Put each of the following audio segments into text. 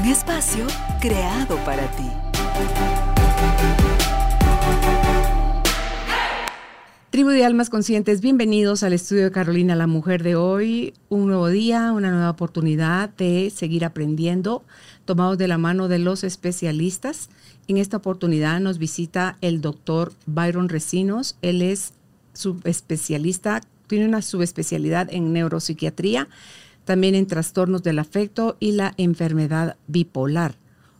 Un espacio creado para ti. Tribu de Almas Conscientes, bienvenidos al estudio de Carolina, la mujer de hoy. Un nuevo día, una nueva oportunidad de seguir aprendiendo, tomados de la mano de los especialistas. En esta oportunidad nos visita el doctor Byron Recinos. Él es subespecialista, tiene una subespecialidad en neuropsiquiatría, también en trastornos del afecto y la enfermedad bipolar.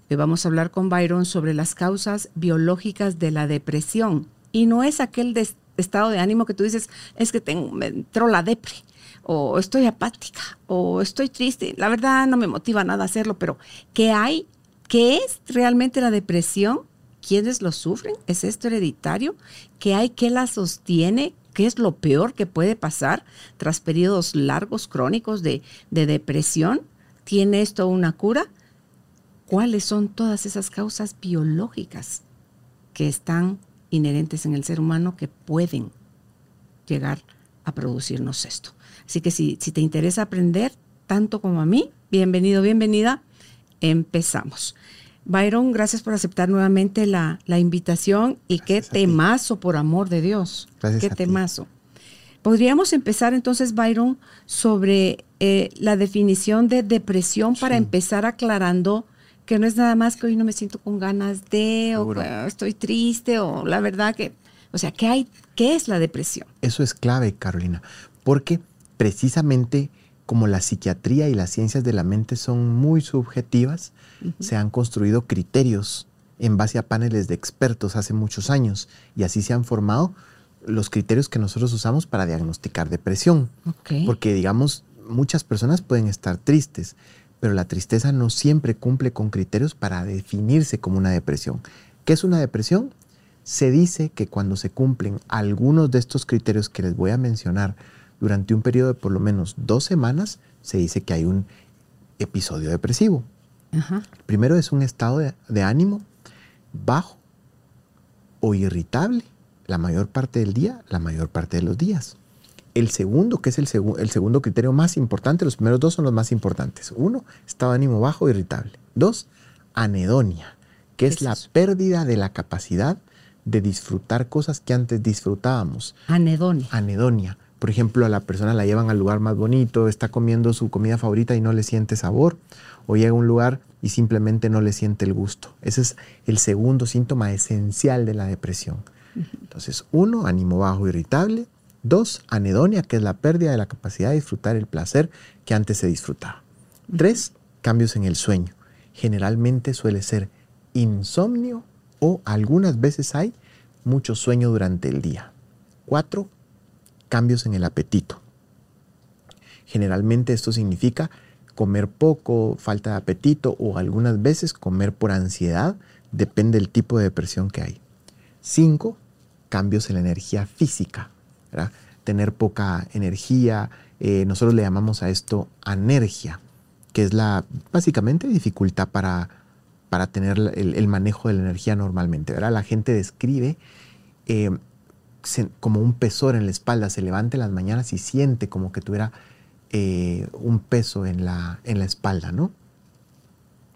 Hoy vamos a hablar con Byron sobre las causas biológicas de la depresión. Y no es aquel estado de ánimo que tú dices, es que tengo, me entró la depre, o estoy apática, o estoy triste. La verdad no me motiva nada hacerlo, pero ¿qué hay? ¿Qué es realmente la depresión? ¿Quiénes lo sufren? ¿Es esto hereditario? ¿Qué hay? ¿Qué la sostiene? ¿Qué es lo peor que puede pasar tras periodos largos, crónicos de, de depresión? ¿Tiene esto una cura? ¿Cuáles son todas esas causas biológicas que están inherentes en el ser humano que pueden llegar a producirnos esto. Así que si te interesa aprender, tanto como a mí, bienvenido, bienvenida, empezamos. Byron, gracias por aceptar nuevamente la, invitación y qué temazo, por amor de Dios. Gracias qué temazo. Podríamos empezar entonces, Byron, sobre eh, la definición de depresión para empezar aclarando que no es nada más que hoy no me siento con ganas de, o estoy triste, o la verdad que, o sea, ¿qué hay? ¿Qué es la depresión? Eso es clave, Carolina, porque precisamente como la psiquiatría y las ciencias de la mente son muy subjetivas, se han construido criterios en base a paneles de expertos hace muchos años y así se han formado los criterios que nosotros usamos para diagnosticar depresión. Porque, digamos, muchas personas pueden estar tristes, pero la tristeza no siempre cumple con criterios para definirse como una depresión. ¿Qué es una depresión? Se dice que cuando se cumplen algunos de estos criterios que les voy a mencionar durante un periodo de por lo menos dos semanas, se dice que hay un episodio depresivo. Primero es un estado de, de ánimo bajo o irritable la mayor parte del día, la mayor parte de los días. El segundo, que es el, el, segundo criterio más importante, los primeros dos son los más importantes. Uno, estado de ánimo bajo, irritable. Dos, anedonia, que es, la pérdida de la capacidad de disfrutar cosas que antes disfrutábamos. Anedonia. Anedonia. Por ejemplo, a la persona la llevan al lugar más bonito, está comiendo su comida favorita y no le siente sabor, o llega a un lugar y simplemente no le siente el gusto. Ese es el segundo síntoma esencial de la depresión. Entonces, uno, ánimo bajo, irritable. Dos, anedonia, que es la pérdida de la capacidad de disfrutar el placer que antes se disfrutaba. Tres, cambios en el sueño. Generalmente suele ser insomnio o algunas veces hay mucho sueño durante el día. Cuatro, cambios en el apetito. Generalmente esto significa comer poco, falta de apetito o algunas veces comer por ansiedad, depende del tipo de depresión que hay. Cinco, cambios en la energía física tener poca energía. Eh, nosotros le llamamos a esto anergia, que es la básicamente dificultad para, para tener el, manejo de la energía normalmente. ¿verdad? La gente describe eh, como un pesor en la espalda, se levanta en las mañanas y siente como que tuviera eh, un peso en la, en la espalda, ¿no?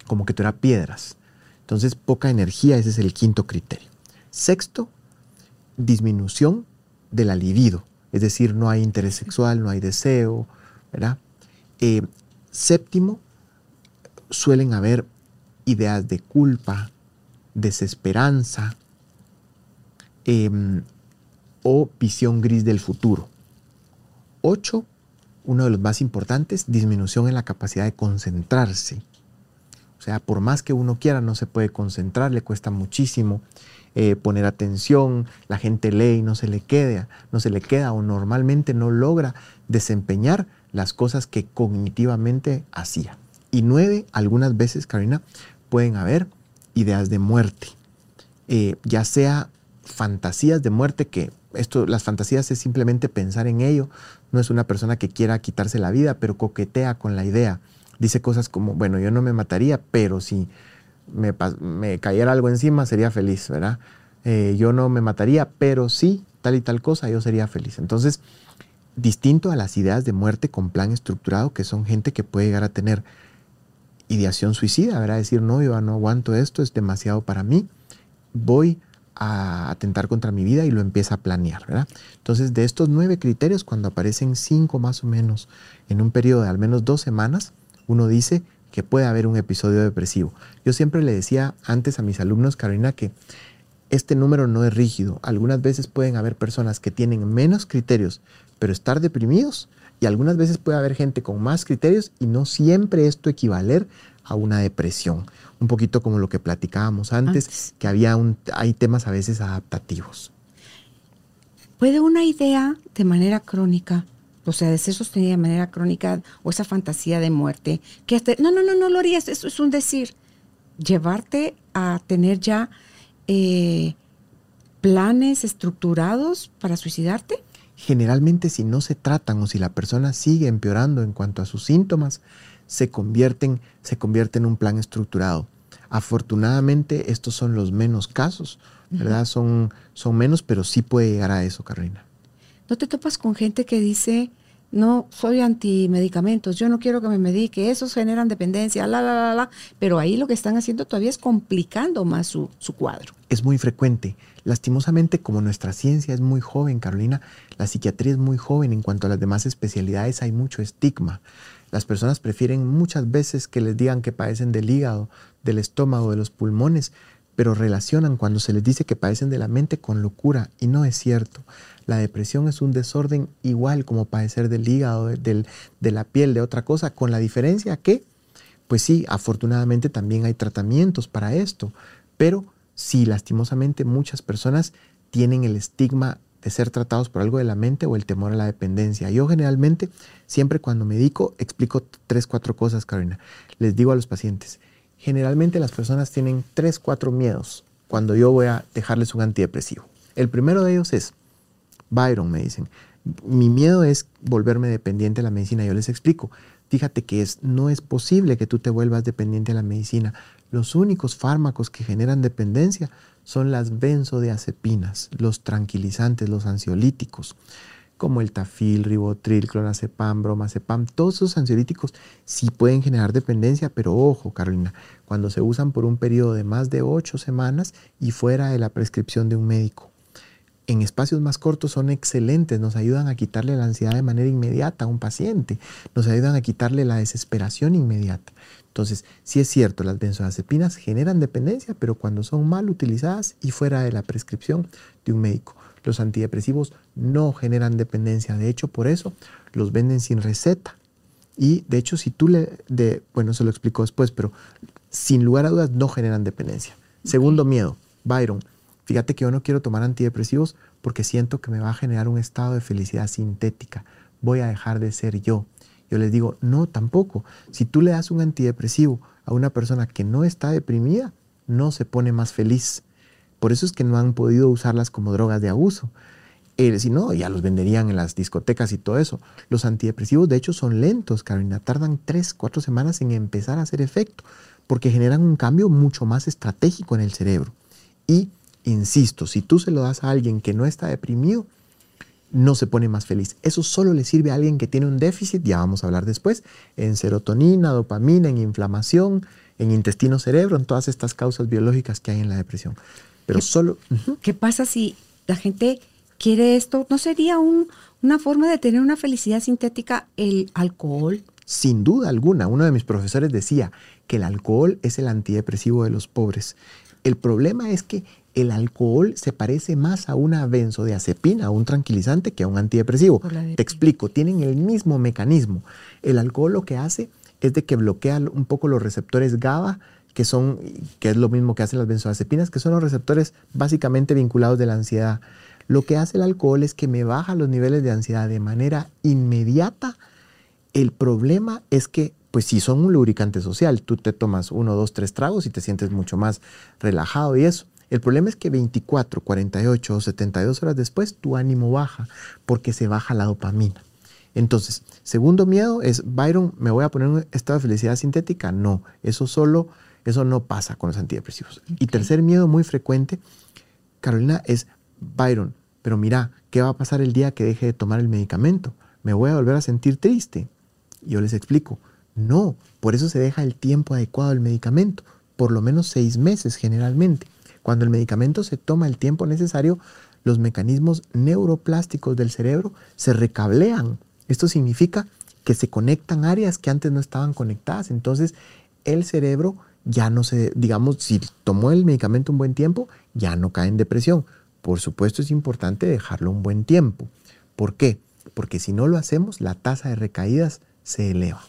Como que tuviera piedras. Entonces, poca energía, ese es el quinto criterio. Sexto, disminución de la libido, es decir, no hay interés sexual, no hay deseo, ¿verdad? Eh, séptimo, suelen haber ideas de culpa, desesperanza em, o visión gris del futuro. Ocho, uno de los más importantes, disminución en la capacidad de concentrarse. O sea, por más que uno quiera, no se puede concentrar, le cuesta muchísimo. Eh, poner atención, la gente lee y no se le queda, no se le queda o normalmente no logra desempeñar las cosas que cognitivamente hacía. Y nueve, algunas veces, Karina, pueden haber ideas de muerte, eh, ya sea fantasías de muerte que esto, las fantasías es simplemente pensar en ello. No es una persona que quiera quitarse la vida, pero coquetea con la idea. Dice cosas como, bueno, yo no me mataría, pero si me, me cayera algo encima sería feliz, ¿verdad? Eh, yo no me mataría, pero sí, tal y tal cosa, yo sería feliz. Entonces, distinto a las ideas de muerte con plan estructurado, que son gente que puede llegar a tener ideación suicida, ¿verdad? Decir, no, yo no aguanto esto, es demasiado para mí, voy a atentar contra mi vida y lo empieza a planear, ¿verdad? Entonces, de estos nueve criterios, cuando aparecen cinco más o menos en un periodo de al menos dos semanas, uno dice que puede haber un episodio depresivo. Yo siempre le decía antes a mis alumnos, Carolina, que este número no es rígido. Algunas veces pueden haber personas que tienen menos criterios, pero estar deprimidos. Y algunas veces puede haber gente con más criterios y no siempre esto equivaler a una depresión. Un poquito como lo que platicábamos antes, que había un, hay temas a veces adaptativos. ¿Puede una idea de manera crónica, o sea, de ser sostenida de manera crónica, o esa fantasía de muerte, que no, no, no, no lo harías, eso es un decir, llevarte a tener ya eh, planes estructurados para suicidarte? Generalmente si no se tratan o si la persona sigue empeorando en cuanto a sus síntomas, se convierten, se convierte en un plan estructurado. Afortunadamente estos son los menos casos, ¿verdad? son, son menos, pero sí puede llegar a eso, Carolina. ¿No te topas con gente que dice, no, soy antimedicamentos, yo no quiero que me medique, esos generan dependencia, la, la, la, la, pero ahí lo que están haciendo todavía es complicando más su, su cuadro. Es muy frecuente. Lastimosamente, como nuestra ciencia es muy joven, Carolina, la psiquiatría es muy joven en cuanto a las demás especialidades, hay mucho estigma. Las personas prefieren muchas veces que les digan que padecen del hígado, del estómago, de los pulmones, pero relacionan cuando se les dice que padecen de la mente con locura y no es cierto. La depresión es un desorden igual como padecer del hígado, de, la piel, de otra cosa, con la diferencia que, pues sí, afortunadamente también hay tratamientos para esto, pero sí, lastimosamente muchas personas tienen el estigma de ser tratados por algo de la mente o el temor a la dependencia. Yo generalmente, siempre cuando medico, explico tres, cuatro cosas, Carolina. Les digo a los pacientes, generalmente las personas tienen tres, cuatro miedos cuando yo voy a dejarles un antidepresivo. El primero de ellos es, Byron, me dicen, mi miedo es volverme dependiente de la medicina. Yo les explico, fíjate que es, no es posible que tú te vuelvas dependiente de la medicina. Los únicos fármacos que generan dependencia son las benzodiazepinas, los tranquilizantes, los ansiolíticos, como el tafil, ribotril, clonazepam, bromazepam. Todos esos ansiolíticos sí pueden generar dependencia, pero ojo, Carolina, cuando se usan por un periodo de más de ocho semanas y fuera de la prescripción de un médico en espacios más cortos son excelentes, nos ayudan a quitarle la ansiedad de manera inmediata a un paciente, nos ayudan a quitarle la desesperación inmediata. Entonces, sí es cierto, las benzodiazepinas generan dependencia, pero cuando son mal utilizadas y fuera de la prescripción de un médico. Los antidepresivos no generan dependencia, de hecho, por eso los venden sin receta. Y de hecho, si tú le, de, bueno, se lo explico después, pero sin lugar a dudas no generan dependencia. Segundo miedo, Byron, Fíjate que yo no quiero tomar antidepresivos porque siento que me va a generar un estado de felicidad sintética. Voy a dejar de ser yo. Yo les digo, no, tampoco. Si tú le das un antidepresivo a una persona que no está deprimida, no se pone más feliz. Por eso es que no han podido usarlas como drogas de abuso. Eh, si no, ya los venderían en las discotecas y todo eso. Los antidepresivos, de hecho, son lentos, Carolina. Tardan tres, cuatro semanas en empezar a hacer efecto, porque generan un cambio mucho más estratégico en el cerebro. Y Insisto, si tú se lo das a alguien que no está deprimido, no se pone más feliz. Eso solo le sirve a alguien que tiene un déficit, ya vamos a hablar después, en serotonina, dopamina, en inflamación, en intestino cerebro, en todas estas causas biológicas que hay en la depresión. Pero solo... ¿Qué pasa si la gente quiere esto? ¿No sería una forma de tener una felicidad sintética el alcohol? Sin duda alguna, uno de mis profesores decía que el alcohol es el antidepresivo de los pobres. El problema es que el alcohol se parece más a una benzodiazepina, a un tranquilizante, que a un antidepresivo. Te explico, tienen el mismo mecanismo. El alcohol lo que hace es de que bloquea un poco los receptores GABA, que son, que es lo mismo que hacen las benzodiazepinas, que son los receptores básicamente vinculados de la ansiedad. Lo que hace el alcohol es que me baja los niveles de ansiedad de manera inmediata. El problema es que pues sí son un lubricante social. Tú te tomas uno, dos, tres tragos y te sientes mucho más relajado y eso. El problema es que 24, 48 o 72 horas después tu ánimo baja porque se baja la dopamina. Entonces, segundo miedo es, Byron, ¿me voy a poner un estado de felicidad sintética? No, eso solo, eso no pasa con los antidepresivos. Y tercer miedo muy frecuente, Carolina, es, Byron, pero mira, ¿qué va a pasar el día que deje de tomar el medicamento? ¿Me voy a volver a sentir triste? Yo les explico, no, por eso se deja el tiempo adecuado del medicamento, por lo menos seis meses generalmente. Cuando el medicamento se toma el tiempo necesario, los mecanismos neuroplásticos del cerebro se recablean esto significa que se conectan áreas que antes no estaban conectadas. Entonces, el cerebro ya no se, digamos, si tomó el medicamento un buen tiempo, ya no cae en depresión. Por supuesto, es importante dejarlo un buen tiempo. ¿Por qué? Porque si no lo hacemos, la tasa de recaídas se eleva.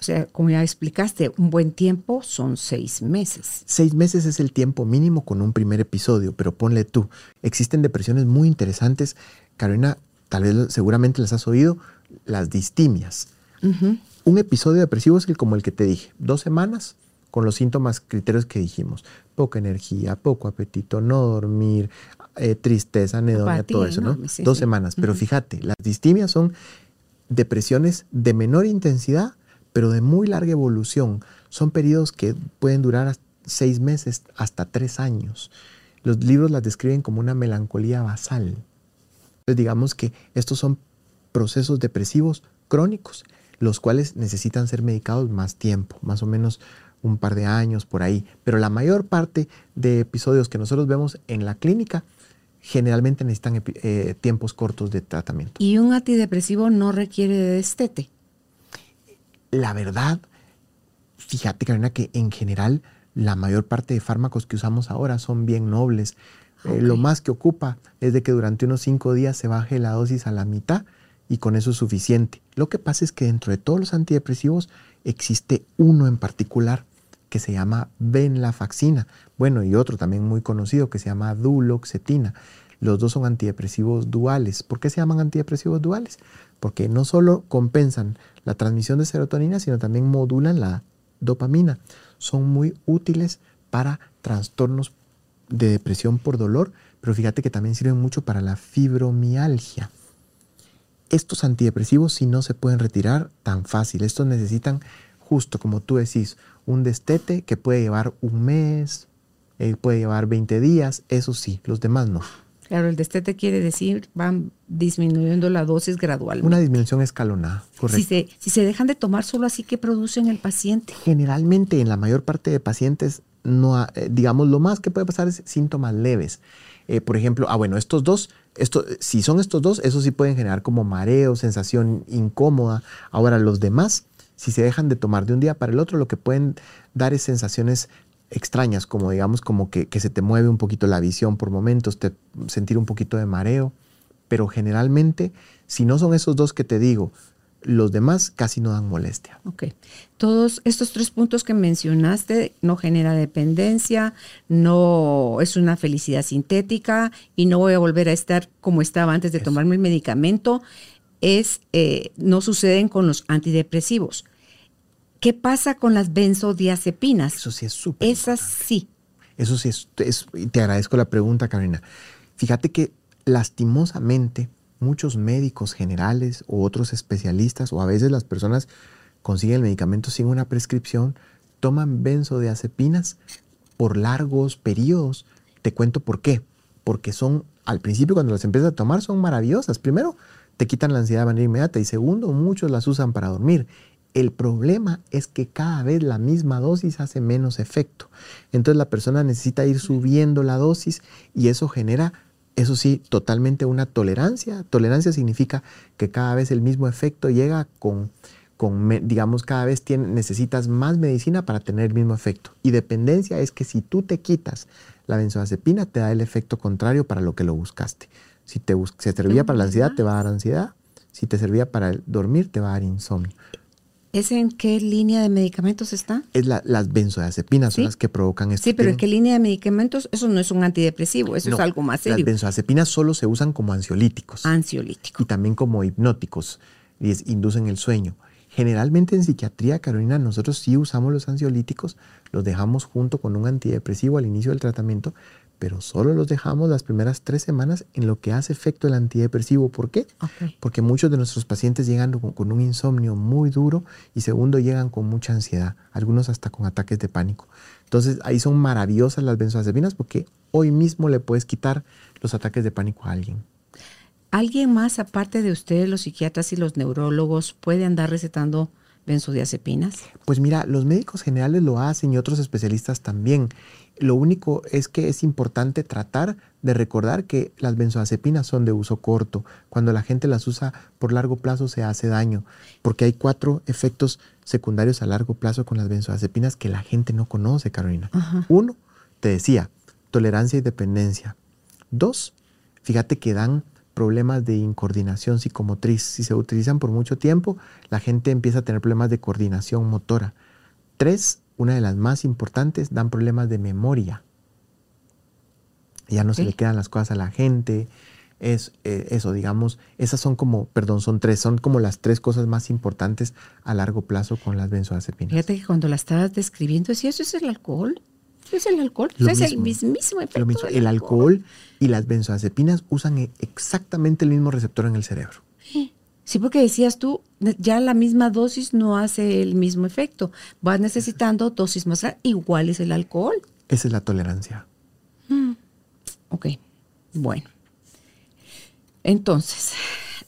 O sea, como ya explicaste, un buen tiempo son seis meses. Seis meses es el tiempo mínimo con un primer episodio, pero ponle tú. Existen depresiones muy interesantes. Carolina, tal vez seguramente las has oído, las distimias. Un episodio depresivo es el, como el que te dije, dos semanas con los síntomas, criterios que dijimos, poca energía, poco apetito, no dormir, eh, tristeza, anedonia, todo eso, ¿no? dos semanas. Pero fíjate, las distimias son depresiones de menor intensidad, pero de muy larga evolución. Son periodos que pueden durar seis meses hasta tres años. Los libros las describen como una melancolía basal digamos que estos son procesos depresivos crónicos, los cuales necesitan ser medicados más tiempo, más o menos un par de años por ahí. Pero la mayor parte de episodios que nosotros vemos en la clínica generalmente necesitan eh, tiempos cortos de tratamiento. ¿Y un antidepresivo no requiere de destete? La verdad, fíjate, Karina, que en general la mayor parte de fármacos que usamos ahora son bien nobles. Eh, lo más que ocupa es de que durante unos cinco días se baje la dosis a la mitad y con eso es suficiente. Lo que pasa es que dentro de todos los antidepresivos existe uno en particular que se llama venlafaxina. Bueno, y otro también muy conocido que se llama duloxetina. Los dos son antidepresivos duales. ¿Por qué se llaman antidepresivos duales? Porque no solo compensan la transmisión de serotonina, sino también modulan la dopamina. Son muy útiles para trastornos de depresión por dolor, pero fíjate que también sirven mucho para la fibromialgia. Estos antidepresivos sí no se pueden retirar tan fácil. Estos necesitan, justo como tú decís, un destete que puede llevar un mes, eh, puede llevar 20 días, eso sí, los demás no. Claro, el destete quiere decir van disminuyendo la dosis gradualmente. Una disminución escalonada, correcto. Si se, si se dejan de tomar solo así, ¿qué producen el paciente? Generalmente en la mayor parte de pacientes no, eh, digamos, lo más que puede pasar es síntomas leves. Eh, por ejemplo, ah, bueno, estos dos, esto, si son estos dos, esos sí pueden generar como mareo, sensación incómoda. Ahora, los demás, si se dejan de tomar de un día para el otro, lo que pueden dar es sensaciones extrañas, como digamos, como que, que se te mueve un poquito la visión por momentos, te, sentir un poquito de mareo. Pero generalmente, si no son esos dos que te digo, los demás casi no dan molestia. Ok. Todos estos tres puntos que mencionaste no genera dependencia, no es una felicidad sintética y no voy a volver a estar como estaba antes de tomarme el medicamento. Es, eh, no suceden con los antidepresivos. ¿Qué pasa con las benzodiazepinas? Eso sí es súper. Esas sí. Eso sí es, Te agradezco la pregunta, Karina. Fíjate que lastimosamente muchos médicos generales o otros especialistas o a veces las personas consiguen el medicamento sin una prescripción, toman benzodiazepinas por largos periodos. Te cuento por qué. Porque son, al principio cuando las empiezas a tomar, son maravillosas. Primero, te quitan la ansiedad de manera inmediata y segundo, muchos las usan para dormir. El problema es que cada vez la misma dosis hace menos efecto. Entonces la persona necesita ir subiendo la dosis y eso genera eso sí, totalmente una tolerancia. Tolerancia significa que cada vez el mismo efecto llega con, con digamos, cada vez necesitas más medicina para tener el mismo efecto. Y dependencia es que si tú te quitas la benzodiazepina, te da el efecto contrario para lo que lo buscaste. Si te se servía para la ansiedad, te va a dar ansiedad. Si te servía para dormir, te va a dar insomnio. ¿Es en qué línea de medicamentos está? Es las benzodiazepinas son las que provocan esto. Sí, pero ¿en qué línea de medicamentos? Eso no es un antidepresivo, eso es algo más serio. Las benzodiazepinas solo se usan como ansiolíticos. Ansiolíticos. Y también como hipnóticos, y inducen el sueño. Generalmente en psiquiatría, Carolina, nosotros sí usamos los ansiolíticos, los dejamos junto con un antidepresivo al inicio del tratamiento, pero solo los dejamos las primeras tres semanas en lo que hace efecto el antidepresivo. ¿Por qué? Porque muchos de nuestros pacientes llegan con, un insomnio muy duro y segundo llegan con mucha ansiedad, algunos hasta con ataques de pánico. Entonces ahí son maravillosas las benzodiazepinas porque hoy mismo le puedes quitar los ataques de pánico a alguien. ¿Alguien más, aparte de ustedes, los psiquiatras y los neurólogos, puede andar recetando benzodiazepinas? Pues mira, los médicos generales lo hacen y otros especialistas también. Lo único es que es importante tratar de recordar que las benzodiazepinas son de uso corto. Cuando la gente las usa por largo plazo se hace daño, porque hay cuatro efectos secundarios a largo plazo con las benzodiazepinas que la gente no conoce, Carolina. Uno, te decía, tolerancia y dependencia. Dos, fíjate que dan problemas de incoordinación psicomotriz. Si se utilizan por mucho tiempo, la gente empieza a tener problemas de coordinación motora. Tres, una de las más importantes, dan problemas de memoria. Ya no se le quedan las cosas a la gente. Es eh, eso, digamos, esas son como, perdón, son tres, son como las tres cosas más importantes a largo plazo con las benzodiazepinas. Fíjate que cuando la estabas describiendo, decía, ¿eso es el alcohol? es el alcohol? es el mismísimo efecto. Lo el alcohol y las benzodiazepinas usan e, exactamente el mismo receptor en el cerebro. Sí, porque decías tú, ya la misma dosis no hace el mismo efecto. Vas necesitando dosis más igual es el alcohol. Esa es la tolerancia. Mm. Ok, bueno. Entonces,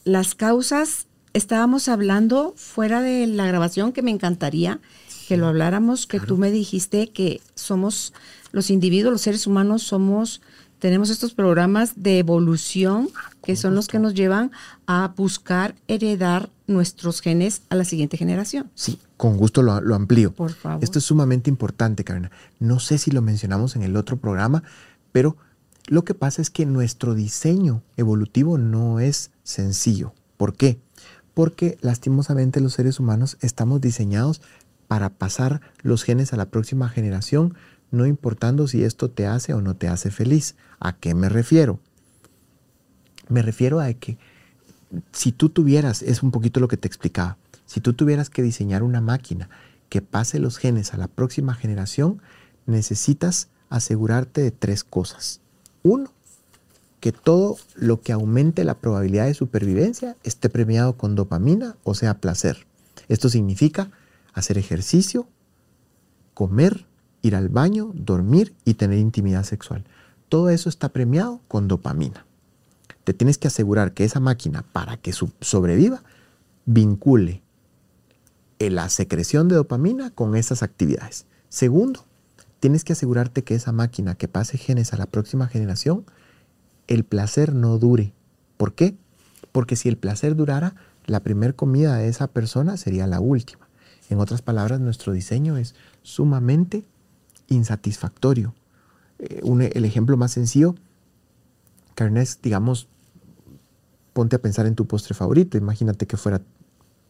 las causas, estábamos hablando fuera de la grabación que me encantaría que lo habláramos, que tú me dijiste que somos los individuos, los seres humanos somos tenemos estos programas de evolución que son los que nos llevan a buscar heredar nuestros genes a la siguiente generación. Sí, con gusto lo, lo amplío. Por favor. Esto es sumamente importante, Karina. No sé si lo mencionamos en el otro programa, pero lo que pasa es que nuestro diseño evolutivo no es sencillo. ¿Por qué? Porque lastimosamente los seres humanos estamos diseñados para pasar los genes a la próxima generación no importando si esto te hace o no te hace feliz. ¿A qué me refiero? Me refiero a que si tú tuvieras, es un poquito lo que te explicaba, si tú tuvieras que diseñar una máquina que pase los genes a la próxima generación, necesitas asegurarte de tres cosas. Uno, que todo lo que aumente la probabilidad de supervivencia esté premiado con dopamina, o sea, placer. Esto significa hacer ejercicio, comer ir al baño, dormir y tener intimidad sexual. Todo eso está premiado con dopamina. Te tienes que asegurar que esa máquina, para que sobreviva, vincule la secreción de dopamina con esas actividades. Segundo, tienes que asegurarte que esa máquina que pase genes a la próxima generación, el placer no dure. ¿Por qué? Porque si el placer durara, la primera comida de esa persona sería la última. En otras palabras, nuestro diseño es sumamente insatisfactorio. Eh, el ejemplo más sencillo, Carnes, digamos, ponte a pensar en tu postre favorito. Imagínate que fuera,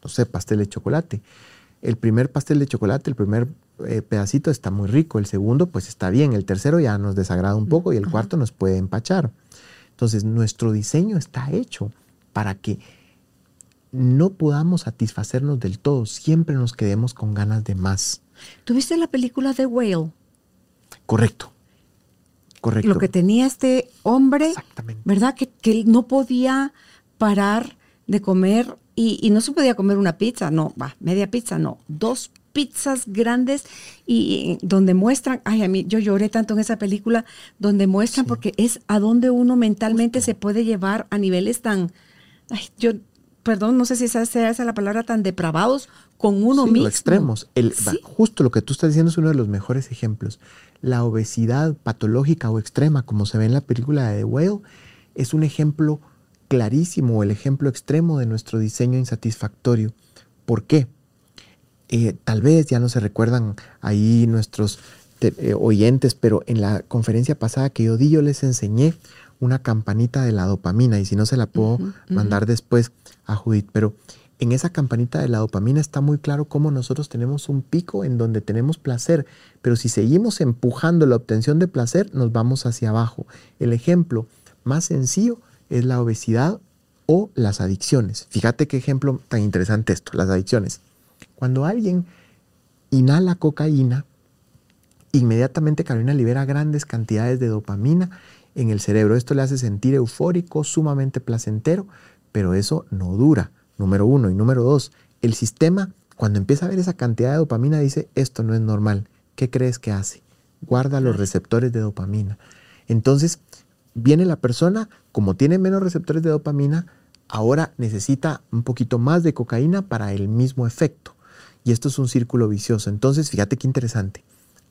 no sé, pastel de chocolate. El primer pastel de chocolate, el primer eh, pedacito está muy rico, el segundo pues está bien, el tercero ya nos desagrada un poco y el cuarto nos puede empachar. Entonces nuestro diseño está hecho para que no podamos satisfacernos del todo, siempre nos quedemos con ganas de más. ¿Tuviste la película The Whale? Correcto. Correcto. Lo que tenía este hombre, ¿verdad? Que, que, no podía parar de comer y, no se podía comer una pizza, no, va, media pizza, no, dos pizzas grandes y, donde muestran, ay, a mí yo lloré tanto en esa película, donde muestran porque es a donde uno mentalmente se puede llevar a niveles tan, ay, yo, perdón, no sé si esa sea la palabra, tan depravados con uno mismo. extremos. El, justo lo que tú estás diciendo es uno de los mejores ejemplos la obesidad patológica o extrema, como se ve en la película de The Whale, es un ejemplo clarísimo, el ejemplo extremo de nuestro diseño insatisfactorio. ¿Por qué? Eh, tal vez ya no se recuerdan ahí nuestros eh, oyentes, pero en la conferencia pasada que yo di, yo les enseñé una campanita de la dopamina y si no se la puedo mandar después a Judith, pero en esa campanita de la dopamina está muy claro cómo nosotros tenemos un pico en donde tenemos placer, pero si seguimos empujando la obtención de placer, nos vamos hacia abajo. El ejemplo más sencillo es la obesidad o las adicciones. Fíjate qué ejemplo tan interesante esto, las adicciones. Cuando alguien inhala cocaína, inmediatamente Carolina libera grandes cantidades de dopamina en el cerebro. Esto le hace sentir eufórico, sumamente placentero, pero eso no dura, número uno. Y número dos, el sistema, cuando empieza a ver esa cantidad de dopamina, dice, esto no es normal. ¿Qué crees que hace? Guarda los receptores de dopamina. Entonces, viene la persona, como tiene menos receptores de dopamina, ahora necesita un poquito más de cocaína para el mismo efecto. Y esto es un círculo vicioso. Entonces, fíjate qué interesante.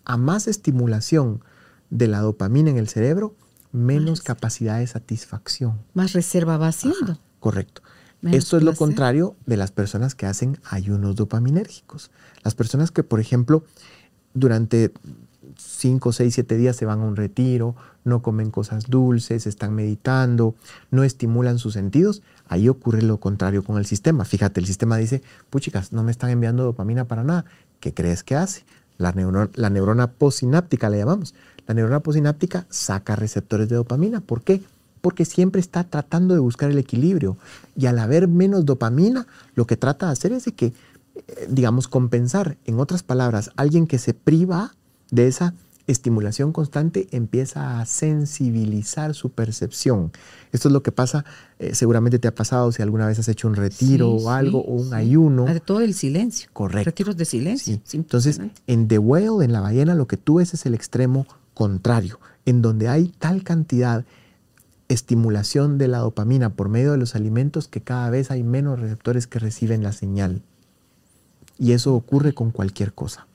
A más estimulación de la dopamina en el cerebro, menos capacidad de satisfacción. Más reserva va haciendo. correcto. Esto es lo contrario de las personas que hacen ayunos dopaminérgicos. Las personas que, por ejemplo, durante 5, 6, 7 días se van a un retiro, no comen cosas dulces, están meditando, no estimulan sus sentidos, ahí ocurre lo contrario con el sistema. Fíjate, el sistema dice, puchicas, no me están enviando dopamina para nada. ¿Qué crees que hace? La neurona, la neurona posináptica le llamamos. La neurona posináptica saca receptores de dopamina. ¿Por qué? Porque siempre está tratando de buscar el equilibrio. Y al haber menos dopamina, lo que trata de hacer es de que, eh, digamos, compensar. En otras palabras, alguien que se priva de esa estimulación constante empieza a sensibilizar su percepción. Esto es lo que pasa, eh, seguramente te ha pasado si alguna vez has hecho un retiro o algo, o un ayuno. De todo el silencio. Correcto. Retiros de silencio. Entonces, en The Whale, en la ballena, lo que tú ves es el extremo contrario, en donde hay tal cantidad estimulación de la dopamina por medio de los alimentos que cada vez hay menos receptores que reciben la señal. Y eso ocurre con cualquier cosa.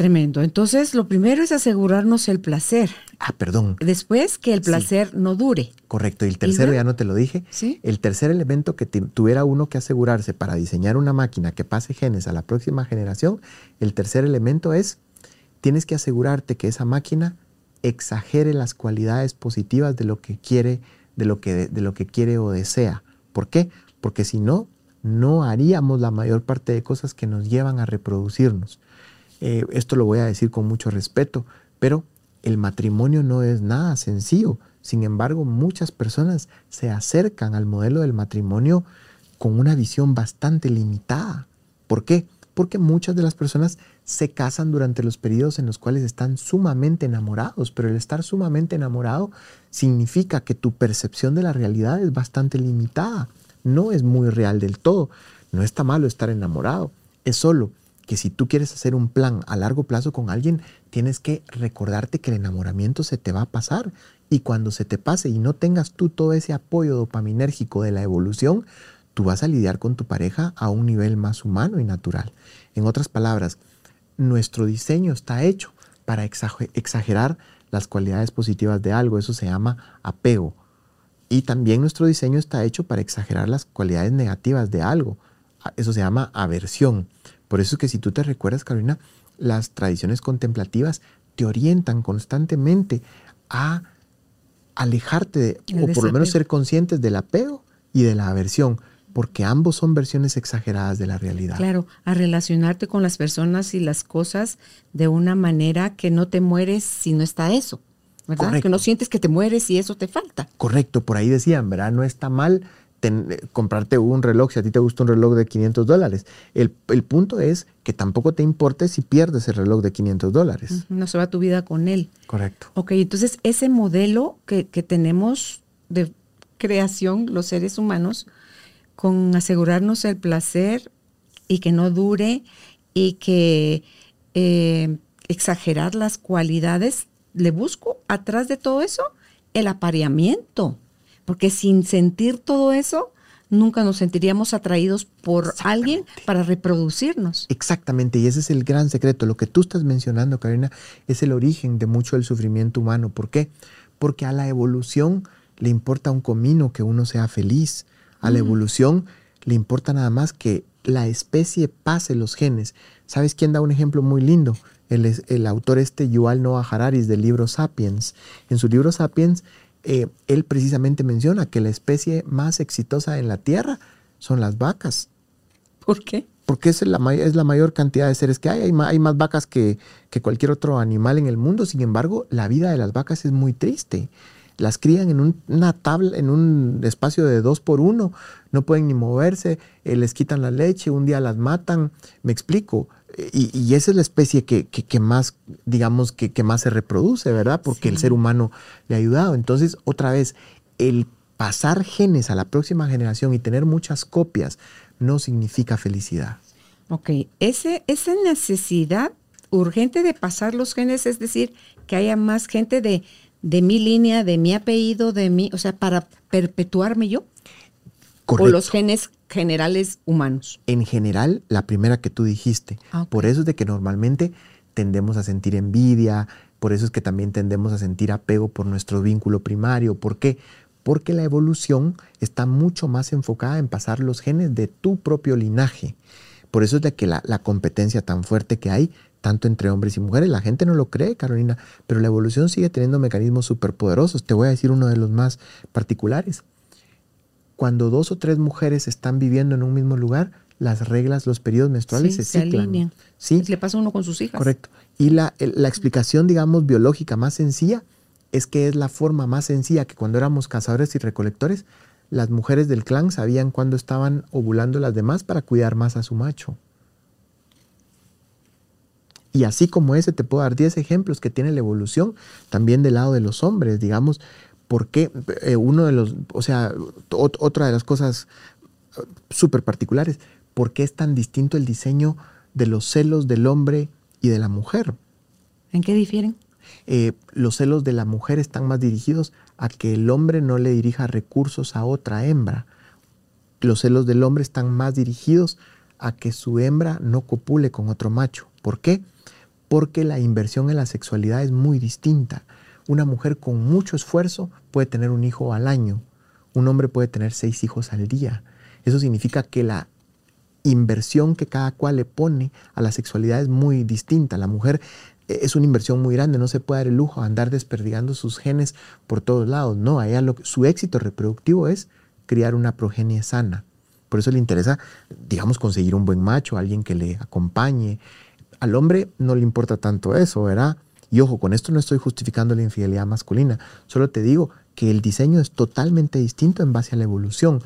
Tremendo. Entonces, lo primero es asegurarnos el placer. Ah, perdón. Después, que el placer no dure. Correcto. Y el tercero, ya no te lo dije. ¿Sí? El tercer elemento que tuviera uno que asegurarse para diseñar una máquina que pase genes a la próxima generación, el tercer elemento es, tienes que asegurarte que esa máquina exagere las cualidades positivas de lo que quiere, de lo que, de lo que quiere o desea. ¿Por qué? Porque si no, no haríamos la mayor parte de cosas que nos llevan a reproducirnos. Eh, esto lo voy a decir con mucho respeto, pero el matrimonio no es nada sencillo. Sin embargo, muchas personas se acercan al modelo del matrimonio con una visión bastante limitada. ¿Por qué? Porque muchas de las personas se casan durante los periodos en los cuales están sumamente enamorados, pero el estar sumamente enamorado significa que tu percepción de la realidad es bastante limitada, no es muy real del todo. No está malo estar enamorado, es solo que si tú quieres hacer un plan a largo plazo con alguien, tienes que recordarte que el enamoramiento se te va a pasar y cuando se te pase y no tengas tú todo ese apoyo dopaminérgico de la evolución, tú vas a lidiar con tu pareja a un nivel más humano y natural. En otras palabras, nuestro diseño está hecho para exagerar las cualidades positivas de algo, eso se llama apego. Y también nuestro diseño está hecho para exagerar las cualidades negativas de algo, eso se llama aversión. Por eso es que si tú te recuerdas, Carolina, las tradiciones contemplativas te orientan constantemente a alejarte de, o por lo menos ser conscientes del apego y de la aversión, porque ambos son versiones exageradas de la realidad. Claro, a relacionarte con las personas y las cosas de una manera que no te mueres si no está eso, ¿verdad? Que no sientes que te mueres y eso te falta. Correcto, por ahí decían, ¿verdad? No está mal comprarte un reloj si a ti te gusta un reloj de 500 dólares. El, punto es que tampoco te importe si pierdes el reloj de 500 dólares. No se va tu vida con él. Correcto. Ok, entonces ese modelo que, tenemos de creación los seres humanos, con asegurarnos el placer y que no dure y que eh, exagerar las cualidades, le busco atrás de todo eso el apareamiento porque sin sentir todo eso, nunca nos sentiríamos atraídos por alguien para reproducirnos. Exactamente, y ese es el gran secreto. Lo que tú estás mencionando, Karina, es el origen de mucho del sufrimiento humano. ¿Por qué? Porque a la evolución le importa un comino que uno sea feliz. A la evolución le importa nada más que la especie pase los genes. ¿Sabes quién da un ejemplo muy lindo? El, el autor este Yuval Noah Harari del libro Sapiens. En su libro Sapiens, eh, él precisamente menciona que la especie más exitosa en la Tierra son las vacas. ¿Por qué? Porque es la, es la mayor cantidad de seres que hay. Hay, hay más vacas que, que, cualquier otro animal en el mundo. Sin embargo, la vida de las vacas es muy triste. Las crían en una tabla, en un espacio de dos por uno, no pueden ni moverse, eh, les quitan la leche, un día las matan, me explico. Y, esa es la especie que, más, digamos, que, más se reproduce, ¿verdad? Porque el ser humano le ha ayudado. Entonces, otra vez, el pasar genes a la próxima generación y tener muchas copias no significa felicidad. Ok, Ese, esa necesidad urgente de pasar los genes, es decir, que haya más gente de, de mi línea, de mi apellido, de mi, o sea, para perpetuarme yo. Correcto. O los genes generales humanos. En general, la primera que tú dijiste. Ah, por eso es de que normalmente tendemos a sentir envidia, por eso es que también tendemos a sentir apego por nuestro vínculo primario. ¿Por qué? Porque la evolución está mucho más enfocada en pasar los genes de tu propio linaje. Por eso es de que la, la competencia tan fuerte que hay tanto entre hombres y mujeres. La gente no lo cree, Carolina, pero la evolución sigue teniendo mecanismos superpoderosos. Te voy a decir uno de los más particulares. Cuando dos o tres mujeres están viviendo en un mismo lugar, las reglas, los periodos menstruales se, se ciclan. Sí. Le pasa uno con sus hijas. Correcto. Y la, la explicación, digamos, biológica más sencilla es que es la forma más sencilla que cuando éramos cazadores y recolectores, las mujeres del clan sabían cuándo estaban ovulando las demás para cuidar más a su macho. Y así como ese, te puedo dar 10 ejemplos que tiene la evolución también del lado de los hombres, digamos, porque eh, uno de los, o sea, otra de las cosas uh, súper particulares, ¿por qué es tan distinto el diseño de los celos del hombre y de la mujer? ¿En qué difieren? Eh, los celos de la mujer están más dirigidos a que el hombre no le dirija recursos a otra hembra. Los celos del hombre están más dirigidos a que su hembra no copule con otro macho. ¿Por qué? Porque la inversión en la sexualidad es muy distinta. Una mujer con mucho esfuerzo puede tener un hijo al año, un hombre puede tener seis hijos al día. Eso significa que la inversión que cada cual le pone a la sexualidad es muy distinta. La mujer eh, es una inversión muy grande, no se puede dar el lujo de andar desperdigando sus genes por todos lados. No, ella su éxito reproductivo es criar una progenie sana. Por eso le interesa, digamos, conseguir un buen macho, alguien que le acompañe, al hombre no le importa tanto eso, ¿verdad? Y ojo, con esto no estoy justificando la infidelidad masculina, solo te digo que el diseño es totalmente distinto en base a la evolución.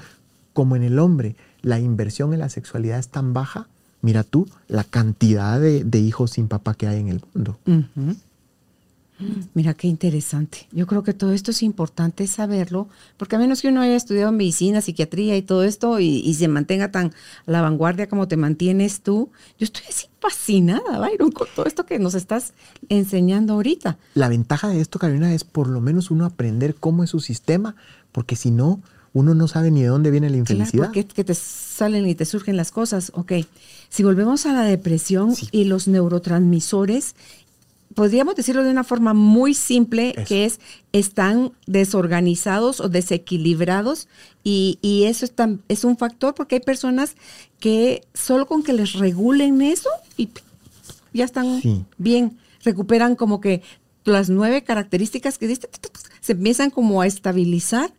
Como en el hombre la inversión en la sexualidad es tan baja, mira tú la cantidad de, hijos sin papá que hay en el mundo. Mira qué interesante. Yo creo que todo esto es importante saberlo, porque a menos que uno haya estudiado medicina, psiquiatría y todo esto y, se mantenga tan a la vanguardia como te mantienes tú, yo estoy así fascinada, Byron, con todo esto que nos estás enseñando ahorita. La ventaja de esto, Carolina, es por lo menos uno aprender cómo es su sistema, porque si no, uno no sabe ni de dónde viene la infelicidad. Claro, porque que te salen y te surgen las cosas. Ok, si volvemos a la depresión y los neurotransmisores podríamos decirlo de una forma muy simple, que es están desorganizados o desequilibrados y, eso es, es, un factor porque hay personas que solo con que les regulen eso y ya están bien, recuperan como que las nueve características que diste, se empiezan como a estabilizar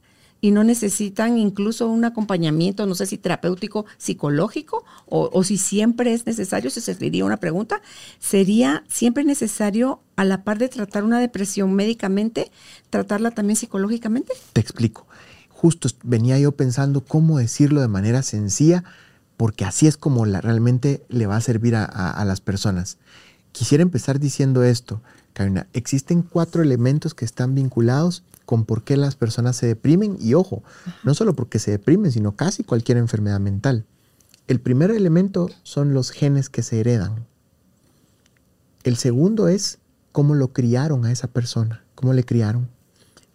y no necesitan incluso un acompañamiento, no sé si terapéutico, psicológico, o, si siempre es necesario, se sería una pregunta, ¿sería siempre necesario, a la par de tratar una depresión médicamente, tratarla también psicológicamente? Te explico. Justo venía yo pensando cómo decirlo de manera sencilla, porque así es como realmente le va a servir a las personas. Quisiera empezar diciendo esto, Karina. Existen cuatro elementos que están vinculados con por qué las personas se deprimen y ojo, no solo porque se deprimen, sino casi cualquier enfermedad mental. El primer elemento son los genes que se heredan. El segundo es cómo lo criaron a esa persona, cómo le criaron.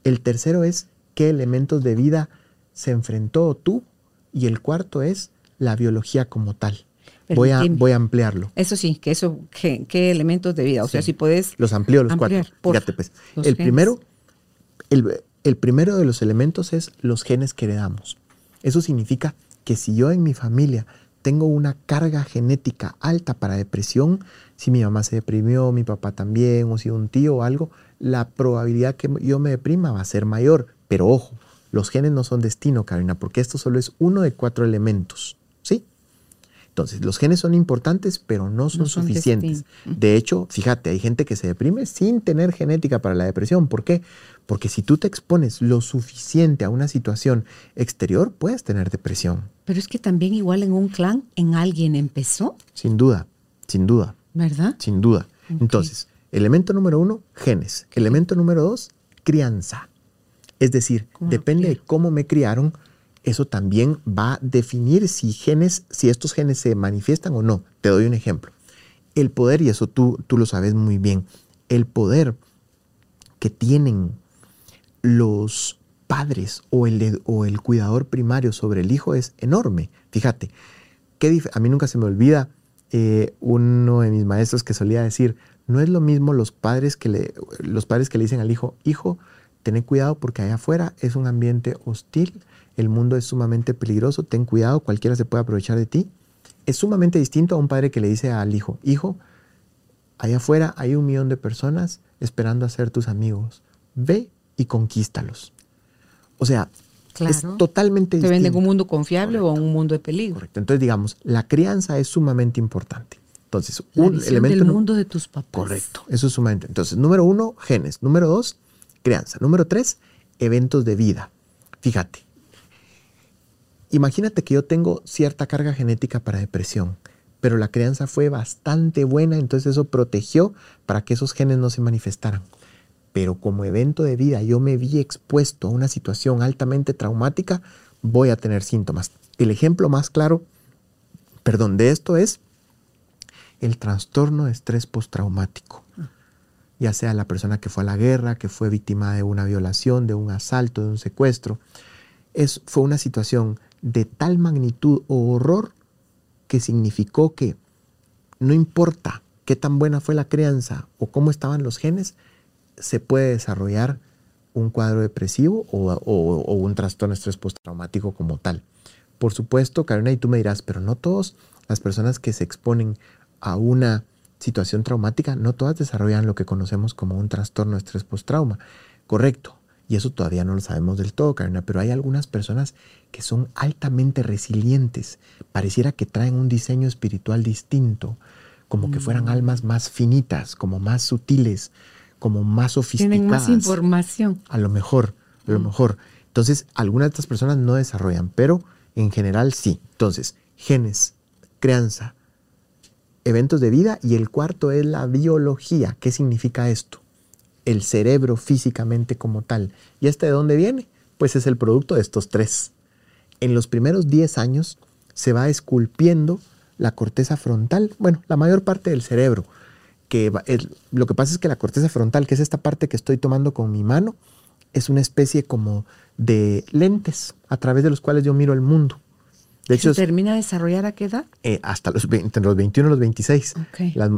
El tercero es qué elementos de vida se enfrentó tú y el cuarto es la biología como tal. Voy a, voy a, ampliarlo. Eso sí, que eso, qué, elementos de vida. O sea, si puedes. Los amplío los cuatro. Fíjate, pues. El primero el, primero de los elementos es los genes que heredamos. Eso significa que si yo en mi familia tengo una carga genética alta para depresión, si mi mamá se deprimió, mi papá también, o si un tío o algo, la probabilidad que yo me deprima va a ser mayor. Pero ojo, los genes no son destino, Karina, porque esto solo es uno de cuatro elementos. ¿Sí? Entonces, los genes son importantes, pero no son, suficientes. De hecho, fíjate, hay gente que se deprime sin tener genética para la depresión. ¿Por qué? Porque si tú te expones lo suficiente a una situación exterior, puedes tener depresión. Pero es que también igual en un clan, en alguien empezó. Sin duda, sin duda. ¿Verdad? Sin duda. Entonces, elemento número uno, genes. Elemento número dos, crianza. Es decir, depende de cómo me criaron, eso también va a definir si genes, si estos genes se manifiestan o no. Te doy un ejemplo. El poder, y eso tú, tú lo sabes muy bien, el poder que tienen los padres o el, o el cuidador primario sobre el hijo es enorme. Fíjate, qué a mí nunca se me olvida eh, uno de mis maestros que solía decir, no es lo mismo los padres que le, los padres que le dicen al hijo, hijo, ten cuidado porque allá afuera es un ambiente hostil, el mundo es sumamente peligroso, ten cuidado, cualquiera se puede aprovechar de ti. Es sumamente distinto a un padre que le dice al hijo, hijo, allá afuera hay un millón de personas esperando a ser tus amigos, ve y conquístalos. O sea, es totalmente distinto. ¿Te venden un mundo confiable o un mundo de peligro? Correcto. Entonces, digamos, la crianza es sumamente importante. Entonces, un elemento. del mundo de tus papás. Correcto. Eso es sumamente. Entonces, número uno, genes. Número dos, crianza. Número tres, eventos de vida. Fíjate, Imagínate que yo tengo cierta carga genética para depresión, pero la crianza fue bastante buena, entonces eso protegió para que esos genes no se manifestaran. Pero como evento de vida yo me vi expuesto a una situación altamente traumática, voy a tener síntomas. El ejemplo más claro, perdón, de esto es el trastorno de estrés postraumático. Ya sea la persona que fue a la guerra, que fue víctima de una violación, de un asalto, de un secuestro. Es, fue una situación de tal magnitud o horror que significó que no importa qué tan buena fue la crianza o cómo estaban los genes, se puede desarrollar un cuadro depresivo o, un trastorno estrés postraumático como tal. Por supuesto, Karina, y tú me dirás, pero no todas las personas que se exponen a una situación traumática, no todas desarrollan lo que conocemos como un trastorno estrés postrauma. Correcto, y eso todavía no lo sabemos del todo, Karina, pero hay algunas personas que son altamente resilientes. Pareciera que traen un diseño espiritual distinto, como que fueran mm. almas más finitas, como más sutiles, como más sofisticadas. Tienen más información. A lo mejor, a lo mm. mejor. Entonces, algunas de estas personas no desarrollan, pero en general sí. Entonces, genes, crianza, eventos de vida y el cuarto es la biología. ¿Qué significa esto? el cerebro físicamente como tal. ¿Y este de dónde viene? Pues es el producto de estos tres. En los primeros 10 años se va esculpiendo la corteza frontal, bueno, la mayor parte del cerebro. Que lo que pasa es que la corteza frontal, que es esta parte que estoy tomando con mi mano, es una especie como de lentes a través de los cuales yo miro el mundo. De hecho, ¿Se termina de desarrollar a qué edad? Eh, hasta los, entre los 21 y los 26.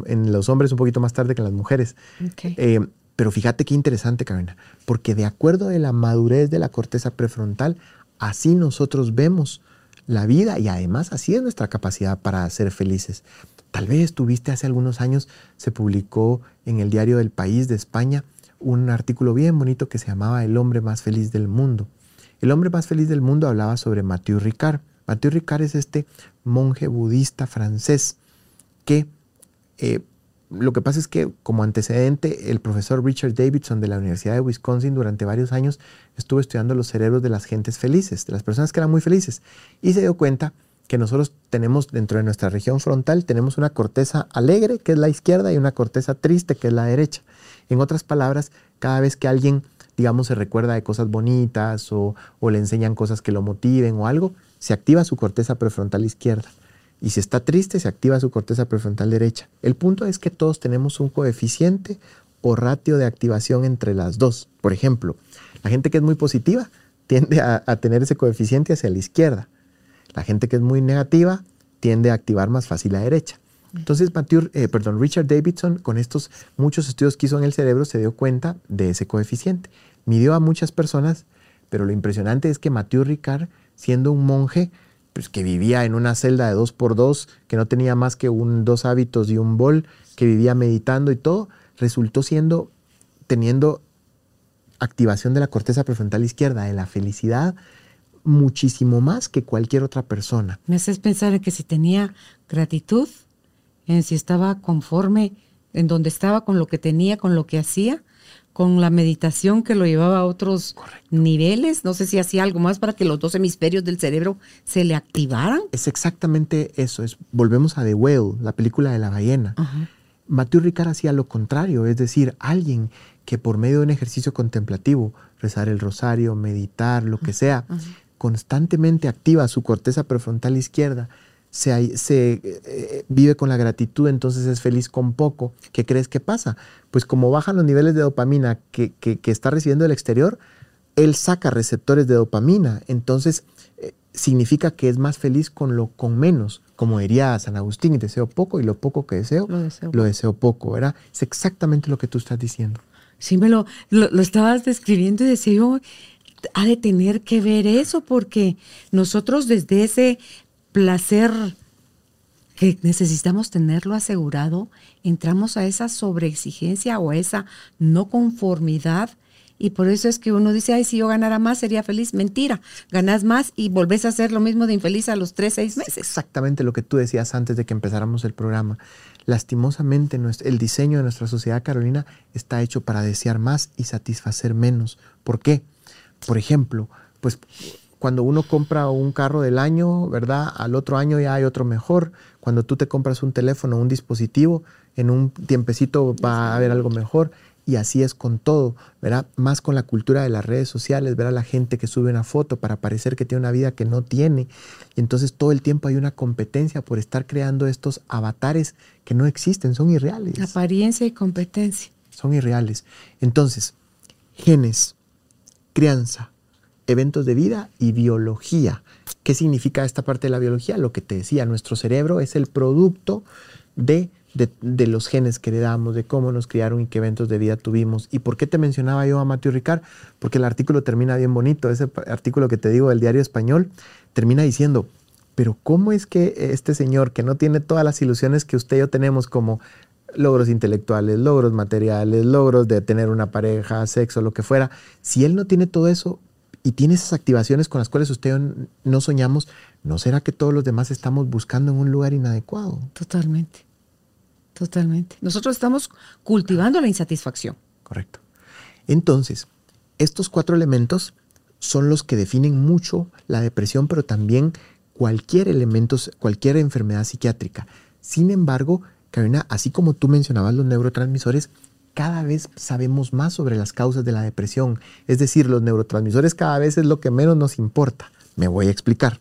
en los hombres un poquito más tarde que en las mujeres. Eh, pero fíjate qué interesante, Carolina, porque de acuerdo a la madurez de la corteza prefrontal, así nosotros vemos la vida y además así es nuestra capacidad para ser felices. Tal vez tuviste hace algunos años, se publicó en el diario del País de España un artículo bien bonito que se llamaba El hombre más feliz del mundo. El hombre más feliz del mundo hablaba sobre Mathieu Ricard. Mathieu Ricard es este monje budista francés que eh, lo que pasa es que como antecedente, el profesor Richard Davidson de la Universidad de Wisconsin durante varios años estuvo estudiando los cerebros de las gentes felices, de las personas que eran muy felices, y se dio cuenta que nosotros tenemos dentro de nuestra región frontal, tenemos una corteza alegre, que es la izquierda, y una corteza triste, que es la derecha. En otras palabras, cada vez que alguien, digamos, se recuerda de cosas bonitas o, le enseñan cosas que lo motiven o algo, se activa su corteza prefrontal izquierda y si está triste se activa su corteza prefrontal derecha. El punto es que todos tenemos un coeficiente o ratio de activación entre las dos. Por ejemplo, la gente que es muy positiva tiende a, tener ese coeficiente hacia la izquierda. La gente que es muy negativa tiende a activar más fácil la derecha. Entonces, eh, perdón, Richard Davidson, con estos muchos estudios que hizo en el cerebro, se dio cuenta de ese coeficiente. Midió a muchas personas, pero lo impresionante es que Mathieu Ricard, siendo un monje, pues, que vivía en una celda de dos por dos, que no tenía más que un, dos hábitos y un bol, que vivía meditando y todo, resultó siendo, teniendo activación de la corteza prefrontal izquierda, de la felicidad muchísimo más que cualquier otra persona. Me haces pensar en que si tenía gratitud, en si estaba conforme en donde estaba con lo que tenía, con lo que hacía, con la meditación que lo llevaba a otros niveles. No sé si hacía algo más para que los dos hemisferios del cerebro se le activaran. Es exactamente eso. Es, volvemos a The Whale, la película de la ballena. Matthew Ricard hacía lo contrario, es decir, alguien que por medio de un ejercicio contemplativo, rezar el rosario, meditar, lo que sea, constantemente activa su corteza prefrontal izquierda, se, se eh, vive con la gratitud, entonces es feliz con poco. ¿Qué crees que pasa? Pues como bajan los niveles de dopamina que, está recibiendo el exterior, él saca receptores de dopamina, entonces eh, significa que es más feliz con lo con menos, como diría San Agustín, deseo poco y lo poco que deseo, lo deseo, poco, ¿verdad? Es exactamente lo que tú estás diciendo. Sí, me lo, lo, lo estabas describiendo y decía yo, ha de tener que ver eso, porque nosotros desde ese placer que necesitamos tenerlo asegurado, entramos a esa sobreexigencia o a esa no conformidad y por eso es que uno dice, ay, si yo ganara más sería feliz. Mentira, ganas más y volvés a hacer lo mismo de infeliz a los tres, seis meses. exactamente lo que tú decías antes de que empezáramos el programa. Lastimosamente, el diseño de nuestra sociedad, Carolina, está hecho para desear más y satisfacer menos. ¿Por qué? Por ejemplo, pues cuando uno compra un carro del año, ¿verdad? Al otro año ya hay otro mejor. Cuando tú te compras un teléfono, un dispositivo, en un tiempecito va a haber algo mejor. Y así es con todo, ¿verdad? Más con la cultura de las redes sociales, ver a la gente que sube una foto para parecer que tiene una vida que no tiene. Y entonces todo el tiempo hay una competencia por estar creando estos avatares que no existen, son irreales. Apariencia y competencia. Son irreales. Entonces, genes, crianza, eventos de vida y biología. ¿Qué significa esta parte de la biología? Lo que te decía, nuestro cerebro es el producto de, de, los genes que heredamos, de cómo nos criaron y qué eventos de vida tuvimos. ¿Y por qué te mencionaba yo a Matthew Ricard? Porque el artículo termina bien bonito. Ese artículo que te digo del diario español termina diciendo, pero ¿cómo es que este señor que no tiene todas las ilusiones que usted y yo tenemos como logros intelectuales, logros materiales, logros de tener una pareja, sexo, lo que fuera, si él no tiene todo eso, y tiene esas activaciones con las cuales usted no soñamos, ¿no será que todos los demás estamos buscando en un lugar inadecuado? Totalmente, totalmente. Nosotros estamos cultivando la insatisfacción. Correcto. Entonces, estos cuatro elementos son los que definen mucho la depresión, pero también cualquier elemento, cualquier enfermedad psiquiátrica. Sin embargo, Karina, así como tú mencionabas los neurotransmisores, cada vez sabemos más sobre las causas de la depresión. Es decir, los neurotransmisores cada vez es lo que menos nos importa. Me voy a explicar.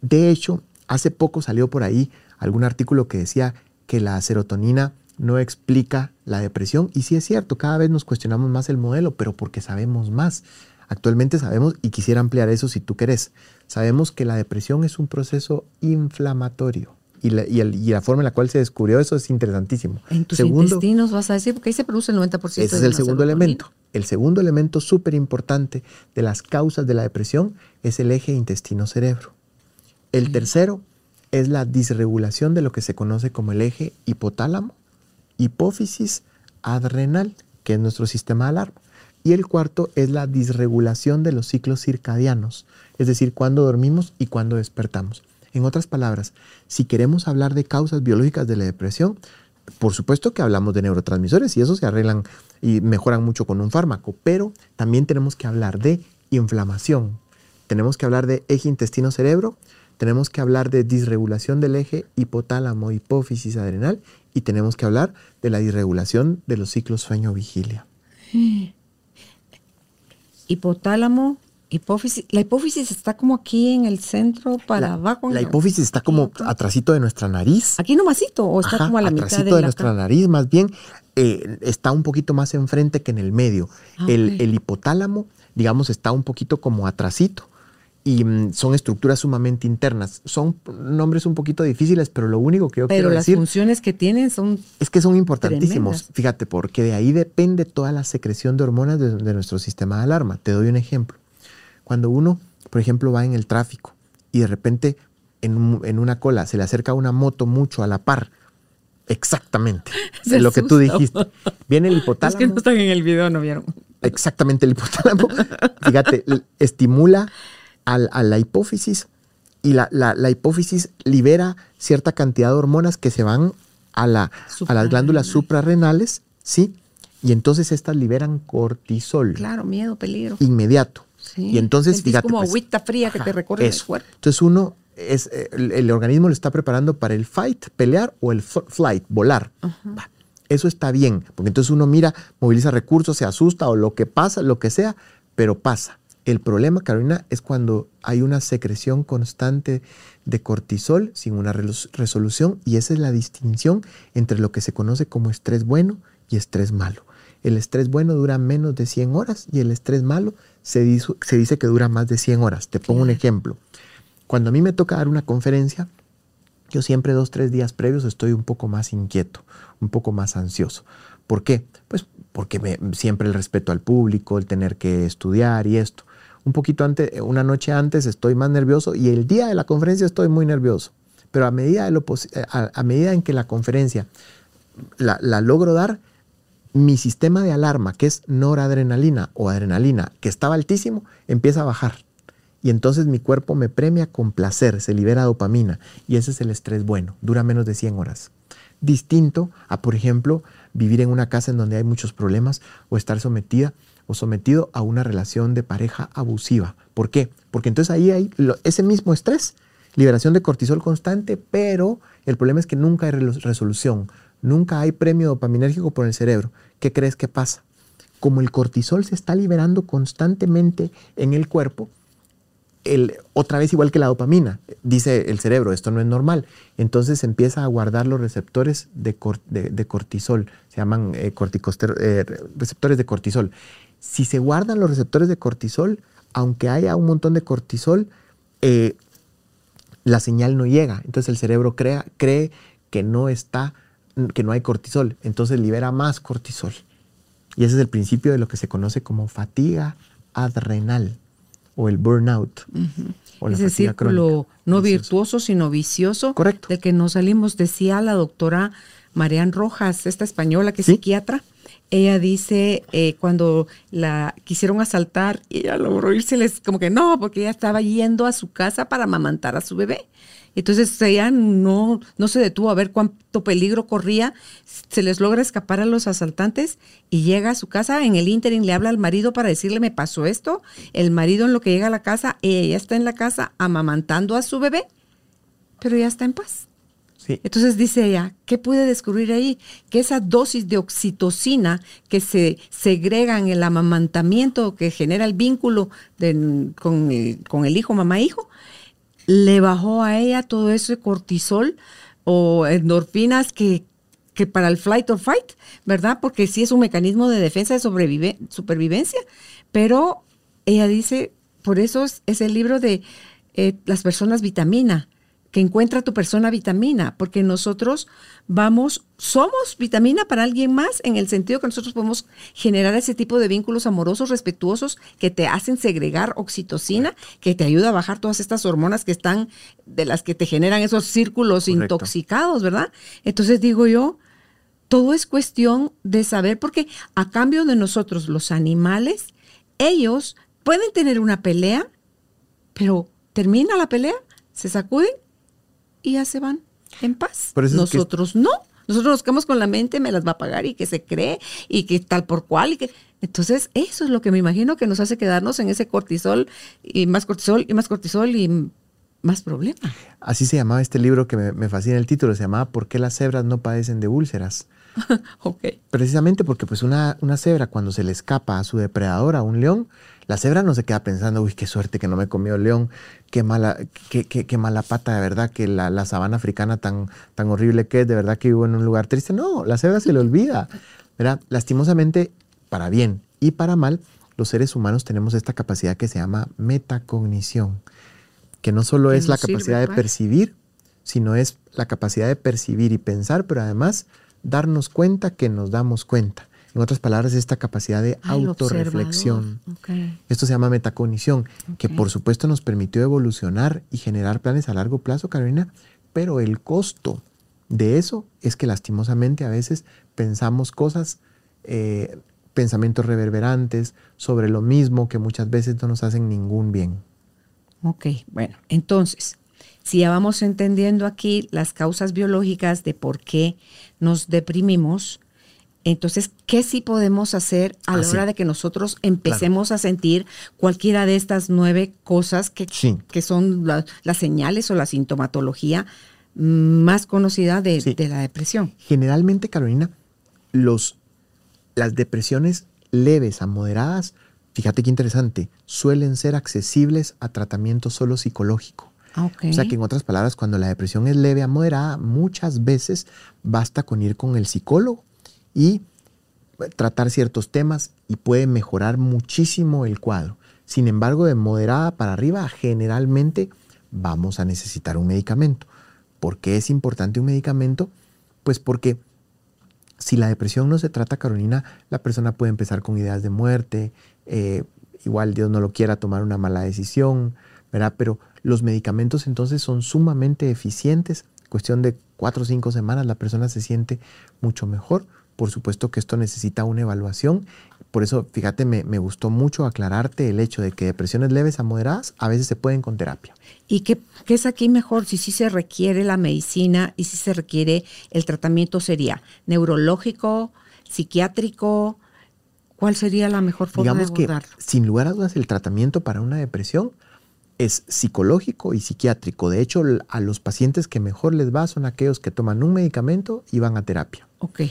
De hecho, hace poco salió por ahí algún artículo que decía que la serotonina no explica la depresión. Y sí es cierto, cada vez nos cuestionamos más el modelo, pero porque sabemos más. Actualmente sabemos, y quisiera ampliar eso si tú querés, sabemos que la depresión es un proceso inflamatorio y la, forma en la cual se descubrió eso es interesantísimo. En tus intestinos vas a decir, porque ahí se produce el 90% Ese es el segundo elemento. El segundo elemento súper importante de las causas de la depresión es el eje intestino-cerebro. El tercero es la disregulación de lo que se conoce como el eje hipotálamo, hipófisis adrenal, que es nuestro sistema de alarma. Y el cuarto es la disregulación de los ciclos circadianos, es decir, cuándo dormimos y cuándo despertamos. En otras palabras, si queremos hablar de causas biológicas de la depresión, por supuesto que hablamos de neurotransmisores y eso se arreglan y mejoran mucho con un fármaco, pero también tenemos que hablar de inflamación, tenemos que hablar de eje intestino-cerebro, tenemos que hablar de disregulación del eje hipotálamo, hipófisis adrenal y tenemos que hablar de la disregulación de los ciclos sueño-vigilia. Hipotálamo, Hipófisis, la hipófisis está como aquí en el centro para abajo. La hipófisis está como atrasito de nuestra nariz. Aquí nomasito o está como a la mitad de, de nuestra nariz, más bien eh, está un poquito más enfrente que en el medio. Ah, el, hipotálamo, digamos, está un poquito como atrasito y mm, son estructuras sumamente internas. Son nombres un poquito difíciles, pero lo único que yo quiero decir... Pero las funciones que tienen son... Es que son importantísimos. Fíjate, porque de ahí depende toda la secreción de hormonas de nuestro sistema de alarma. Te doy un ejemplo. Cuando uno, por ejemplo, va en el tráfico y de repente en, una cola se le acerca una moto mucho a la par, exactamente, de lo que tú dijiste. Viene el hipotálamo. Es que no están en el video, no vieron. Exactamente, el hipotálamo, fíjate, estimula a la hipófisis y la, hipófisis libera cierta cantidad de hormonas que se van a, la, a las glándulas suprarrenales, ¿sí? Y entonces estas liberan cortisol. Claro, miedo, peligro. Inmediato. Y entonces, fíjate. como pues, agüita fría que te recorre el cuerpo. Entonces uno es, eh, el, organismo lo está preparando para el fight, pelear, o el flight, volar. Eso está bien, porque entonces uno mira, moviliza recursos, se asusta o lo que pasa, lo que sea, pero pasa. El problema, Carolina, es cuando hay una secreción constante de cortisol sin una resolución y esa es la distinción entre lo que se conoce como estrés bueno y estrés malo. El estrés bueno dura menos de 100 horas y el estrés malo se dice, que dura más de 100 horas. Te pongo un ejemplo. Cuando a mí me toca dar una conferencia, yo siempre dos, tres días previos estoy un poco más inquieto, un poco más ansioso. ¿Por qué? Pues porque siempre el respeto al público, el tener que estudiar y esto un poquito antes, una noche antes estoy más nervioso y el día de la conferencia estoy muy nervioso. Pero a medida, de lo a, medida en que la conferencia la, logro dar, mi sistema de alarma, que es noradrenalina o adrenalina, que estaba altísimo, empieza a bajar. Y entonces mi cuerpo me premia con placer, se libera dopamina. Y ese es el estrés bueno, dura menos de 100 horas. Distinto a, por ejemplo, vivir en una casa en donde hay muchos problemas o estar sometida o sometido a una relación de pareja abusiva. ¿Por qué? Porque entonces ahí hay ese mismo estrés, liberación de cortisol constante, pero el problema es que nunca hay resolución, nunca hay premio dopaminérgico por el cerebro. ¿Qué crees que pasa? Como el cortisol se está liberando constantemente en el cuerpo, el, otra vez igual que la dopamina, dice el cerebro, esto no es normal. Entonces empieza a guardar los receptores de, cortisol, se llaman eh, eh, receptores de cortisol si se guardan los receptores de cortisol, aunque haya un montón de cortisol, eh, la señal no llega. Entonces el cerebro cree que no está, que no hay cortisol. Entonces libera más cortisol. Y ese es el principio de lo que se conoce como fatiga adrenal o el burnout. o Ese círculo no virtuoso, sino vicioso. Correcto. De que no salimos, decía la doctora Marian Rojas, esta española que es psiquiatra, ella dice eh, cuando la quisieron asaltar y ella logró les como que no, porque ella estaba yendo a su casa para amamantar a su bebé. Entonces ella no, no se detuvo a ver cuánto peligro corría, se les logra escapar a los asaltantes y llega a su casa, en el ínterin le habla al marido para decirle me pasó esto, el marido en lo que llega a la casa, ella está en la casa amamantando a su bebé, pero ya está en paz. Entonces dice ella, ¿qué pude descubrir ahí? Que esa dosis de oxitocina que se segrega en el amamantamiento, que genera el vínculo con, el, hijo, mamá-hijo, le bajó a ella todo ese cortisol o endorfinas que, que para el flight or fight, ¿verdad? Porque sí es un mecanismo de defensa de supervivencia, pero ella dice, por eso es, el libro de eh, las personas vitamina que encuentra tu persona vitamina, porque nosotros vamos, somos vitamina para alguien más en el sentido que nosotros podemos generar ese tipo de vínculos amorosos, respetuosos, que te hacen segregar oxitocina, que te ayuda a bajar todas estas hormonas que están, de las que te generan esos círculos intoxicados, ¿verdad? Entonces digo yo, todo es cuestión de saber, porque a cambio de nosotros, los animales, ellos pueden tener una pelea, pero termina la pelea, se sacuden y ya se van en paz. Nosotros no. Nosotros nos quedamos con la mente, me las va a pagar y que se cree y que tal por cual. Y que... Entonces, eso es lo que me imagino que nos hace quedarnos en ese cortisol y más cortisol y más cortisol y más problemas. Así se llamaba este libro que me, fascina el título, se llamaba ¿Por qué las cebras no padecen de úlceras? okay. Precisamente porque pues una, una cebra cuando se le escapa a su depredador, a un león, la cebra no se queda pensando, uy, qué suerte que no me comió el león, qué mala, qué, qué, mala pata de verdad, que la, sabana africana tan, tan horrible que es, de verdad que vivo en un lugar triste. No, la cebra se le olvida. ¿verdad? Lastimosamente, para bien y para mal, los seres humanos tenemos esta capacidad que se llama metacognición, que no solo es la capacidad de percibir, sino es la capacidad de percibir y pensar, pero además darnos cuenta que nos damos cuenta. En otras palabras, esta capacidad de autorreflexión. Esto se llama metacognición, que por supuesto nos permitió evolucionar y generar planes a largo plazo, Carolina, pero el costo de eso es que lastimosamente a veces pensamos cosas eh, pensamientos reverberantes sobre lo mismo que muchas veces no nos hacen ningún bien. Ok, bueno, entonces, si ya vamos entendiendo aquí las causas biológicas de por qué nos deprimimos, entonces, ¿qué sí podemos hacer a la hora de que nosotros empecemos a sentir cualquiera de estas nueve cosas que, que son las señales o la sintomatología más conocida de, de, la depresión? Generalmente, Carolina, los, las depresiones leves a moderadas, fíjate qué interesante, suelen ser accesibles a tratamiento solo psicológico. Ah, o sea que en otras palabras, cuando la depresión es leve a moderada, muchas veces basta con ir con el psicólogo y tratar ciertos temas y puede mejorar muchísimo el cuadro. Sin embargo, de moderada para arriba, generalmente vamos a necesitar un medicamento. ¿Por qué es importante un medicamento? Pues porque si la depresión no se trata, Carolina, la persona puede empezar con ideas de muerte, eh, igual Dios no lo quiera tomar una mala decisión, ¿verdad? Pero los medicamentos entonces son sumamente eficientes. Cuestión de cuatro o cinco semanas la persona se siente mucho mejor. Por supuesto que esto necesita una evaluación. Por eso, fíjate, me, gustó mucho aclararte el hecho de que depresiones leves a moderadas a veces se pueden con terapia. ¿Y qué, es aquí mejor? Si sí se requiere la medicina y si se requiere el tratamiento, ¿sería neurológico, psiquiátrico? ¿Cuál sería la mejor forma Digamos de abordarlo? Que, sin lugar a dudas, el tratamiento para una depresión es psicológico y psiquiátrico. De hecho, a los pacientes que mejor les va son aquellos que toman un medicamento y van a terapia. Ok.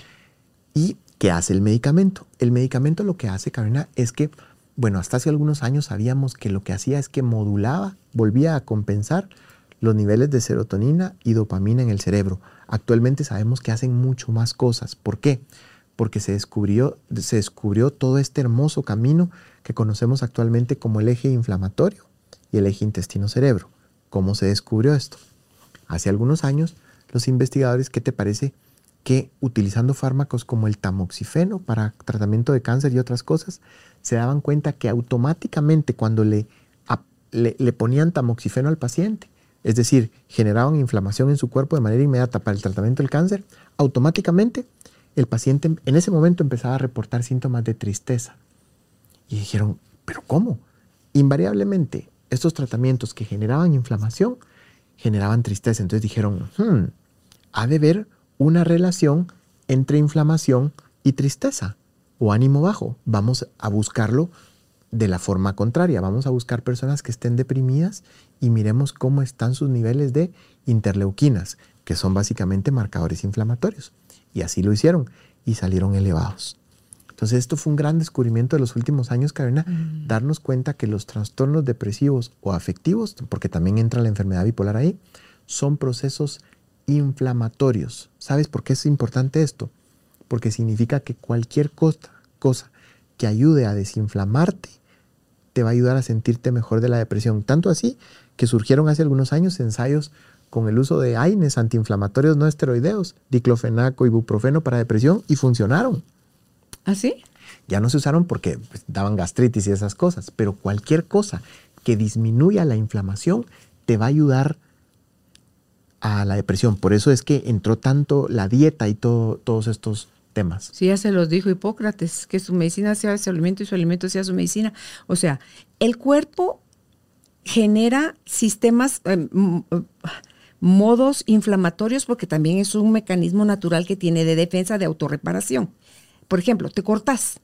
¿Y qué hace el medicamento? El medicamento lo que hace, Carolina, es que, bueno, hasta hace algunos años sabíamos que lo que hacía es que modulaba, volvía a compensar los niveles de serotonina y dopamina en el cerebro. Actualmente sabemos que hacen mucho más cosas. ¿Por qué? Porque se descubrió, se descubrió todo este hermoso camino que conocemos actualmente como el eje inflamatorio y el eje intestino-cerebro. ¿Cómo se descubrió esto? Hace algunos años, los investigadores, ¿qué te parece? que utilizando fármacos como el tamoxifeno para tratamiento de cáncer y otras cosas, se daban cuenta que automáticamente cuando le, le, ponían tamoxifeno al paciente, es decir, generaban inflamación en su cuerpo de manera inmediata para el tratamiento del cáncer, automáticamente el paciente en ese momento empezaba a reportar síntomas de tristeza. Y dijeron, ¿pero cómo? Invariablemente, estos tratamientos que generaban inflamación generaban tristeza. Entonces dijeron, hmm, ha de ver una relación entre inflamación y tristeza o ánimo bajo. Vamos a buscarlo de la forma contraria. Vamos a buscar personas que estén deprimidas y miremos cómo están sus niveles de interleuquinas, que son básicamente marcadores inflamatorios. Y así lo hicieron y salieron elevados. Entonces esto fue un gran descubrimiento de los últimos años, Karina, mm. darnos cuenta que los trastornos depresivos o afectivos, porque también entra la enfermedad bipolar ahí, son procesos inflamatorios. ¿Sabes por qué es importante esto? Porque significa que cualquier cosa, cosa que ayude a desinflamarte te va a ayudar a sentirte mejor de la depresión. Tanto así que surgieron hace algunos años ensayos con el uso de AINES, antiinflamatorios no esteroideos, diclofenaco, ibuprofeno para depresión y funcionaron. ¿Ah, sí? Ya no se usaron porque pues, daban gastritis y esas cosas, pero cualquier cosa que disminuya la inflamación te va a ayudar a la depresión. Por eso es que entró tanto la dieta y todo, todos estos temas. Sí, ya se los dijo Hipócrates, que su medicina sea su alimento y su alimento sea su medicina. O sea, el cuerpo genera sistemas, eh, modos inflamatorios porque también es un mecanismo natural que tiene de defensa, de autorreparación. Por ejemplo, te cortas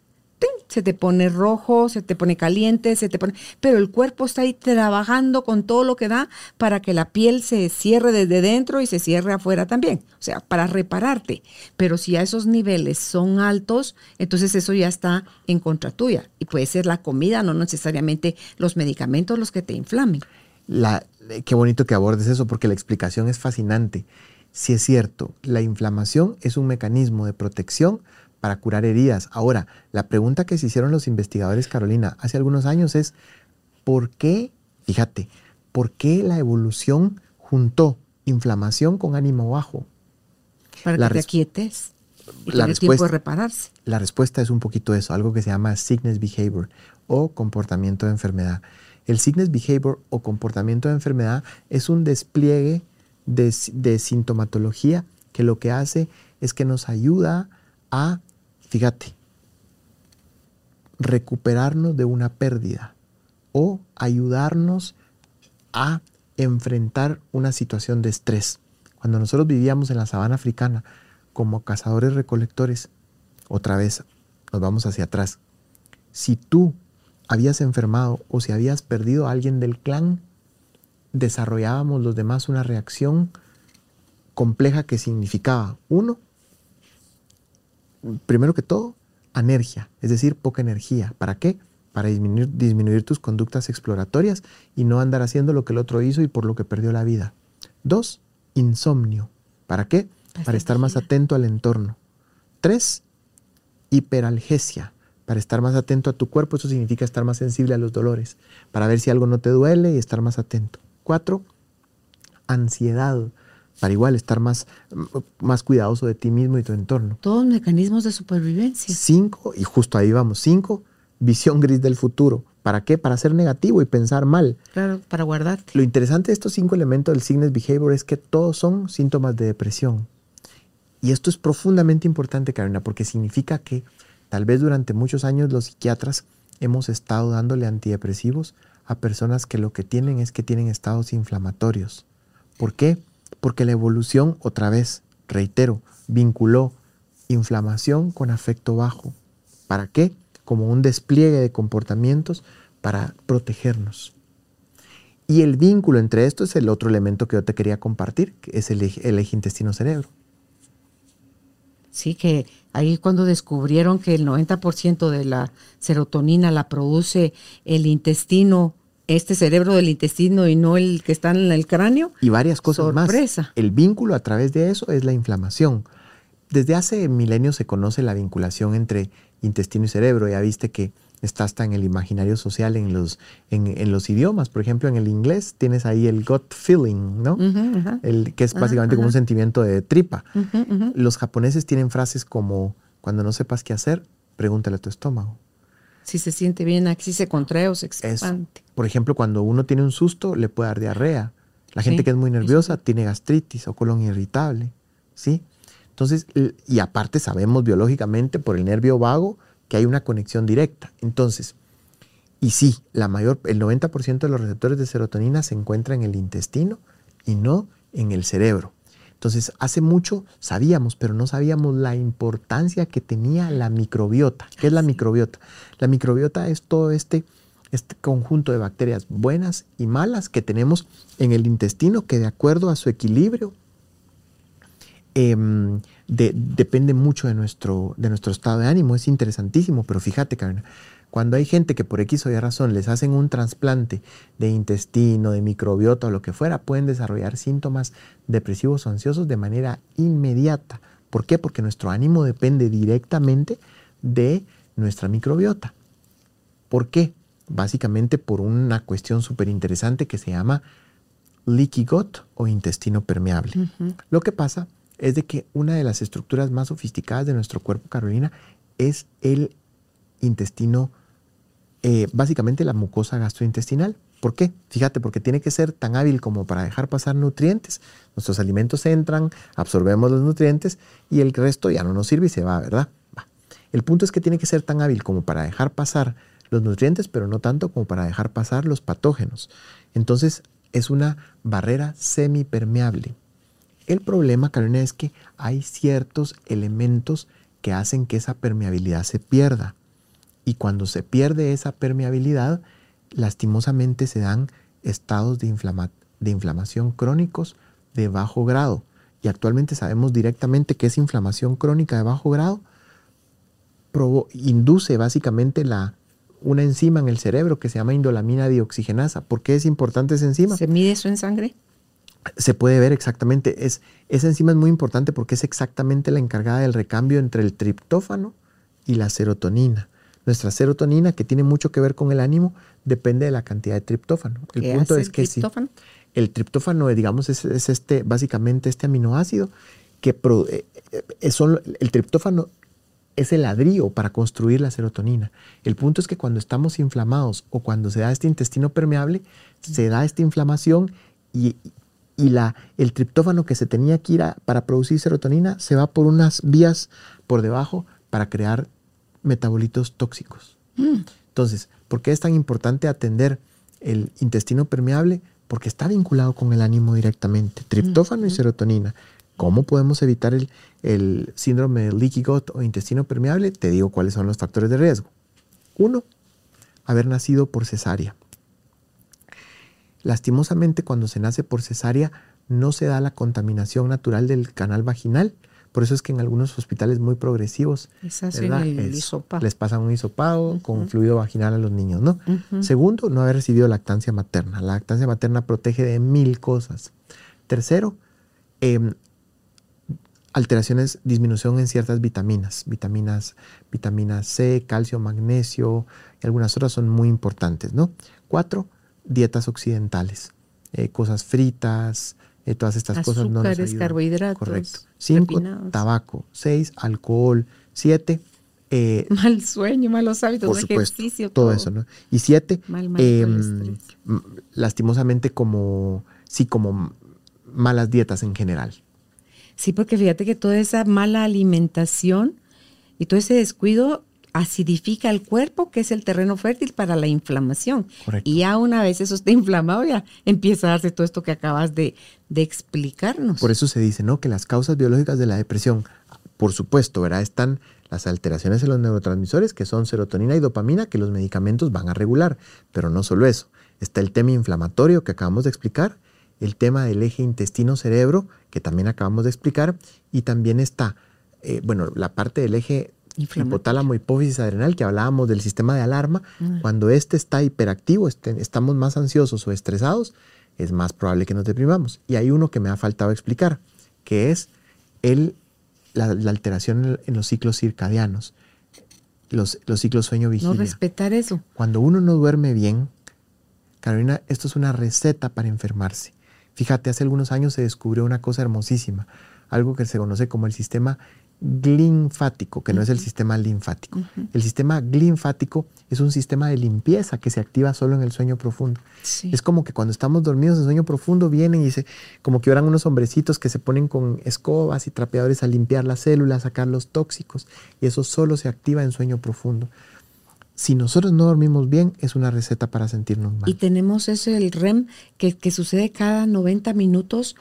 se te pone rojo, se te pone caliente, se te pone... Pero el cuerpo está ahí trabajando con todo lo que da para que la piel se cierre desde dentro y se cierre afuera también. O sea, para repararte. Pero si a esos niveles son altos, entonces eso ya está en contra tuya. Y puede ser la comida, no necesariamente los medicamentos los que te inflamen. La, qué bonito que abordes eso porque la explicación es fascinante. Si es cierto, la inflamación es un mecanismo de protección para curar heridas. Ahora, la pregunta que se hicieron los investigadores, Carolina, hace algunos años es, ¿por qué, fíjate, por qué la evolución juntó inflamación con ánimo bajo? Para la que te aquietes y la tiempo de repararse. La respuesta es un poquito eso, algo que se llama sickness behavior o comportamiento de enfermedad. El sickness behavior o comportamiento de enfermedad es un despliegue de, de sintomatología que lo que hace es que nos ayuda a fíjate, recuperarnos de una pérdida o ayudarnos a enfrentar una situación de estrés. Cuando nosotros vivíamos en la sabana africana como cazadores recolectores, otra vez nos vamos hacia atrás. Si tú habías enfermado o si habías perdido a alguien del clan, desarrollábamos los demás una reacción compleja que significaba, uno, primero que todo, anergia, es decir, poca energía. ¿Para qué? Para disminuir, disminuir tus conductas exploratorias y no andar haciendo lo que el otro hizo y por lo que perdió la vida. Dos, insomnio. ¿Para qué? Para estar más atento al entorno. Tres, hiperalgesia. Para estar más atento a tu cuerpo, eso significa estar más sensible a los dolores. Para ver si algo no te duele y estar más atento. Cuatro, ansiedad para igual estar más, más cuidadoso de ti mismo y tu entorno. Todos mecanismos de supervivencia. Cinco, y justo ahí vamos, cinco, visión gris del futuro. ¿Para qué? Para ser negativo y pensar mal. Claro, para guardarte. Lo interesante de estos cinco elementos del Signes Behavior es que todos son síntomas de depresión. Y esto es profundamente importante, Karina, porque significa que tal vez durante muchos años los psiquiatras hemos estado dándole antidepresivos a personas que lo que tienen es que tienen estados inflamatorios. ¿Por qué? Porque la evolución, otra vez, reitero, vinculó inflamación con afecto bajo. ¿Para qué? Como un despliegue de comportamientos para protegernos. Y el vínculo entre esto es el otro elemento que yo te quería compartir, que es el eje, intestino-cerebro. Sí, que ahí cuando descubrieron que el 90% de la serotonina la produce el intestino este cerebro del intestino y no el que está en el cráneo. Y varias cosas Sorpresa. más. El vínculo a través de eso es la inflamación. Desde hace milenios se conoce la vinculación entre intestino y cerebro. Ya viste que está hasta en el imaginario social, en los, en, los idiomas. Por ejemplo, en el inglés tienes ahí el gut feeling, ¿no? El, que es básicamente como un sentimiento de tripa. Los japoneses tienen frases como, cuando no sepas qué hacer, pregúntale a tu estómago si se siente bien, aquí se contrae o se expande. por ejemplo, cuando uno tiene un susto, le puede dar diarrea. La gente que es muy nerviosa tiene gastritis o colon irritable, ¿sí? Entonces, y aparte sabemos biológicamente por el nervio vago que hay una conexión directa. Entonces, y sí, la mayor, el 90% de los receptores de serotonina se encuentran en el intestino y no en el cerebro. Entonces, hace mucho sabíamos, pero no sabíamos la importancia que tenía la microbiota. ¿Qué es la microbiota? La microbiota es todo este, este conjunto de bacterias buenas y malas que tenemos en el intestino que de acuerdo a su equilibrio em, depende mucho de nuestro, de nuestro estado de ánimo. Es interesantísimo, pero fíjate, Karen, cuando hay gente que por X o Y razón les hacen un trasplante de intestino, de microbiota o lo que fuera, pueden desarrollar síntomas depresivos o ansiosos de manera inmediata. ¿Por qué? Porque nuestro ánimo depende directamente de nuestra microbiota. ¿Por qué? Básicamente por una cuestión súper interesante que se llama leaky gut o intestino permeable. Lo que pasa es de que una de las estructuras más sofisticadas de nuestro cuerpo, Carolina, es el intestino eh, básicamente la mucosa gastrointestinal. ¿Por qué? Fíjate, porque tiene que ser tan hábil como para dejar pasar nutrientes. Nuestros alimentos entran, absorbemos los nutrientes y el resto ya no nos sirve y se va, ¿verdad? El punto es que tiene que ser tan hábil como para dejar pasar los nutrientes, pero no tanto como para dejar pasar los patógenos. Entonces es una barrera semipermeable. El problema, Carolina, es que hay ciertos elementos que hacen que esa permeabilidad se pierda. Y cuando se pierde esa permeabilidad, lastimosamente se dan estados de, de inflamación crónicos de bajo grado. Y actualmente sabemos directamente que esa inflamación crónica de bajo grado induce básicamente la, una enzima en el cerebro que se llama indolamina dioxigenasa. ¿Por qué es importante esa enzima? ¿Se mide eso en sangre? Se puede ver exactamente. Es, esa enzima es muy importante porque es exactamente la encargada del recambio entre el triptófano y la serotonina. Nuestra serotonina, que tiene mucho que ver con el ánimo, depende de la cantidad de triptófano. El punto es que triptófano? el triptófano, digamos, es, este, básicamente este aminoácido que eh, eh, el triptófano es el ladrillo para construir la serotonina. El punto es que cuando estamos inflamados o cuando se da este intestino permeable, se da esta inflamación y, la, el triptófano que se tenía que ir para producir serotonina se va por unas vías por debajo para crear metabolitos tóxicos. Mm. Entonces, ¿por qué es tan importante atender el intestino permeable? Porque está vinculado con el ánimo directamente. Triptófano y serotonina. ¿Cómo podemos evitar el, el síndrome de leaky gut o intestino permeable? Te digo cuáles son los factores de riesgo. Uno, haber nacido por cesárea. Lastimosamente, cuando se nace por cesárea, no se da la contaminación natural del canal vaginal. Por eso es que en algunos hospitales muy progresivos les pasan un hisopado con fluido vaginal a los niños, ¿no? Segundo, no haber recibido lactancia materna. La lactancia materna protege de mil cosas. Tercero, em, alteraciones, disminución en ciertas vitaminas, vitaminas, vitamina C, calcio, magnesio y algunas otras son muy importantes, ¿no? Cuatro, dietas occidentales, eh, cosas fritas, eh, todas estas cosas no nos ayudan. carbohidratos, Correcto. Cinco, refinados. tabaco. Seis, alcohol. Siete, eh, Mal sueño, malos hábitos, por supuesto, ejercicio. todo, eso, ¿no? Y siete, Mal manejo del em, lastimosamente como, sí, como malas dietas en general. Sí, porque fíjate que toda esa mala alimentación y todo ese descuido acidifica el cuerpo, que es el terreno fértil para la inflamación. Correcto. Y ya una vez eso está inflamado, ya empieza a darse todo esto que acabas de, de explicarnos. Por eso se dice, ¿no? Que las causas biológicas de la depresión, por supuesto, ¿verdad? Están las alteraciones en los neurotransmisores, que son serotonina y dopamina, que los medicamentos van a regular. Pero no solo eso. Está el tema inflamatorio que acabamos de explicar, el tema del eje intestino-cerebro, que también acabamos de explicar, y también está, eh, bueno, la parte del eje hipotálamo hipófisis adrenal, que hablábamos del sistema de alarma. Cuando este está hiperactivo, este- estamos más ansiosos o estresados, es más probable que nos deprimamos. Y hay uno que me ha faltado explicar, que es el, la, la alteración en, los ciclos circadianos, los, los ciclos no sueño-vigilia. respetar eso. Cuando uno no duerme bien, Carolina, esto es una receta para enfermarse. Fíjate, hace algunos años se descubrió una cosa hermosísima, algo que se conoce como el sistema glinfático, que no es el sistema linfático. El sistema glinfático es un sistema de limpieza que se activa solo en el sueño profundo. Sí. Es como que cuando estamos dormidos en sueño profundo vienen y se, como que oran unos hombrecitos que se ponen con escobas y trapeadores a limpiar las células, a sacar los tóxicos, y eso solo se activa en sueño profundo. Si nosotros no dormimos bien, es una receta para sentirnos mal. Y tenemos ese, el REM, que, que sucede cada 90 minutos.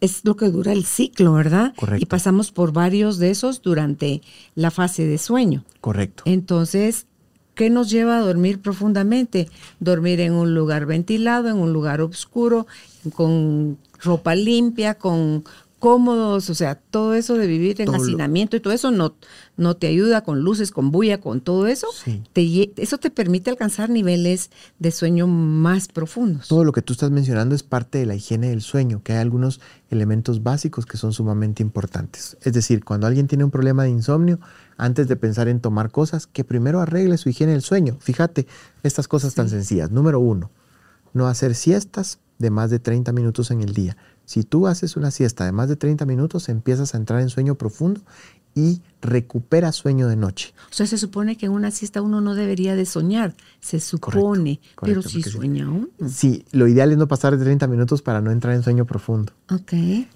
Es lo que dura el ciclo, ¿verdad? Correcto. Y pasamos por varios de esos durante la fase de sueño. Correcto. Entonces, ¿qué nos lleva a dormir profundamente? Dormir en un lugar ventilado, en un lugar oscuro, con ropa limpia, con cómodos, o sea, todo eso de vivir en Todo hacinamiento y todo eso no, no te ayuda con luces, con bulla, con todo eso. Sí. Te eso te permite alcanzar niveles de sueño más profundos. Todo lo que tú estás mencionando es parte de la higiene del sueño, que hay algunos elementos básicos que son sumamente importantes. Es decir, cuando alguien tiene un problema de insomnio, antes de pensar en tomar cosas, que primero arregle su higiene del sueño. Fíjate, estas cosas tan sencillas. Número uno, no hacer siestas de más de 30 minutos en el día. Si tú haces una siesta de más de 30 minutos, empiezas a entrar en sueño profundo y recuperas sueño de noche. O sea, se supone que en una siesta uno no debería de soñar, se supone, pero correcto, si sueña uno. Sí, lo ideal es no pasar de 30 minutos para no entrar en sueño profundo. Ok.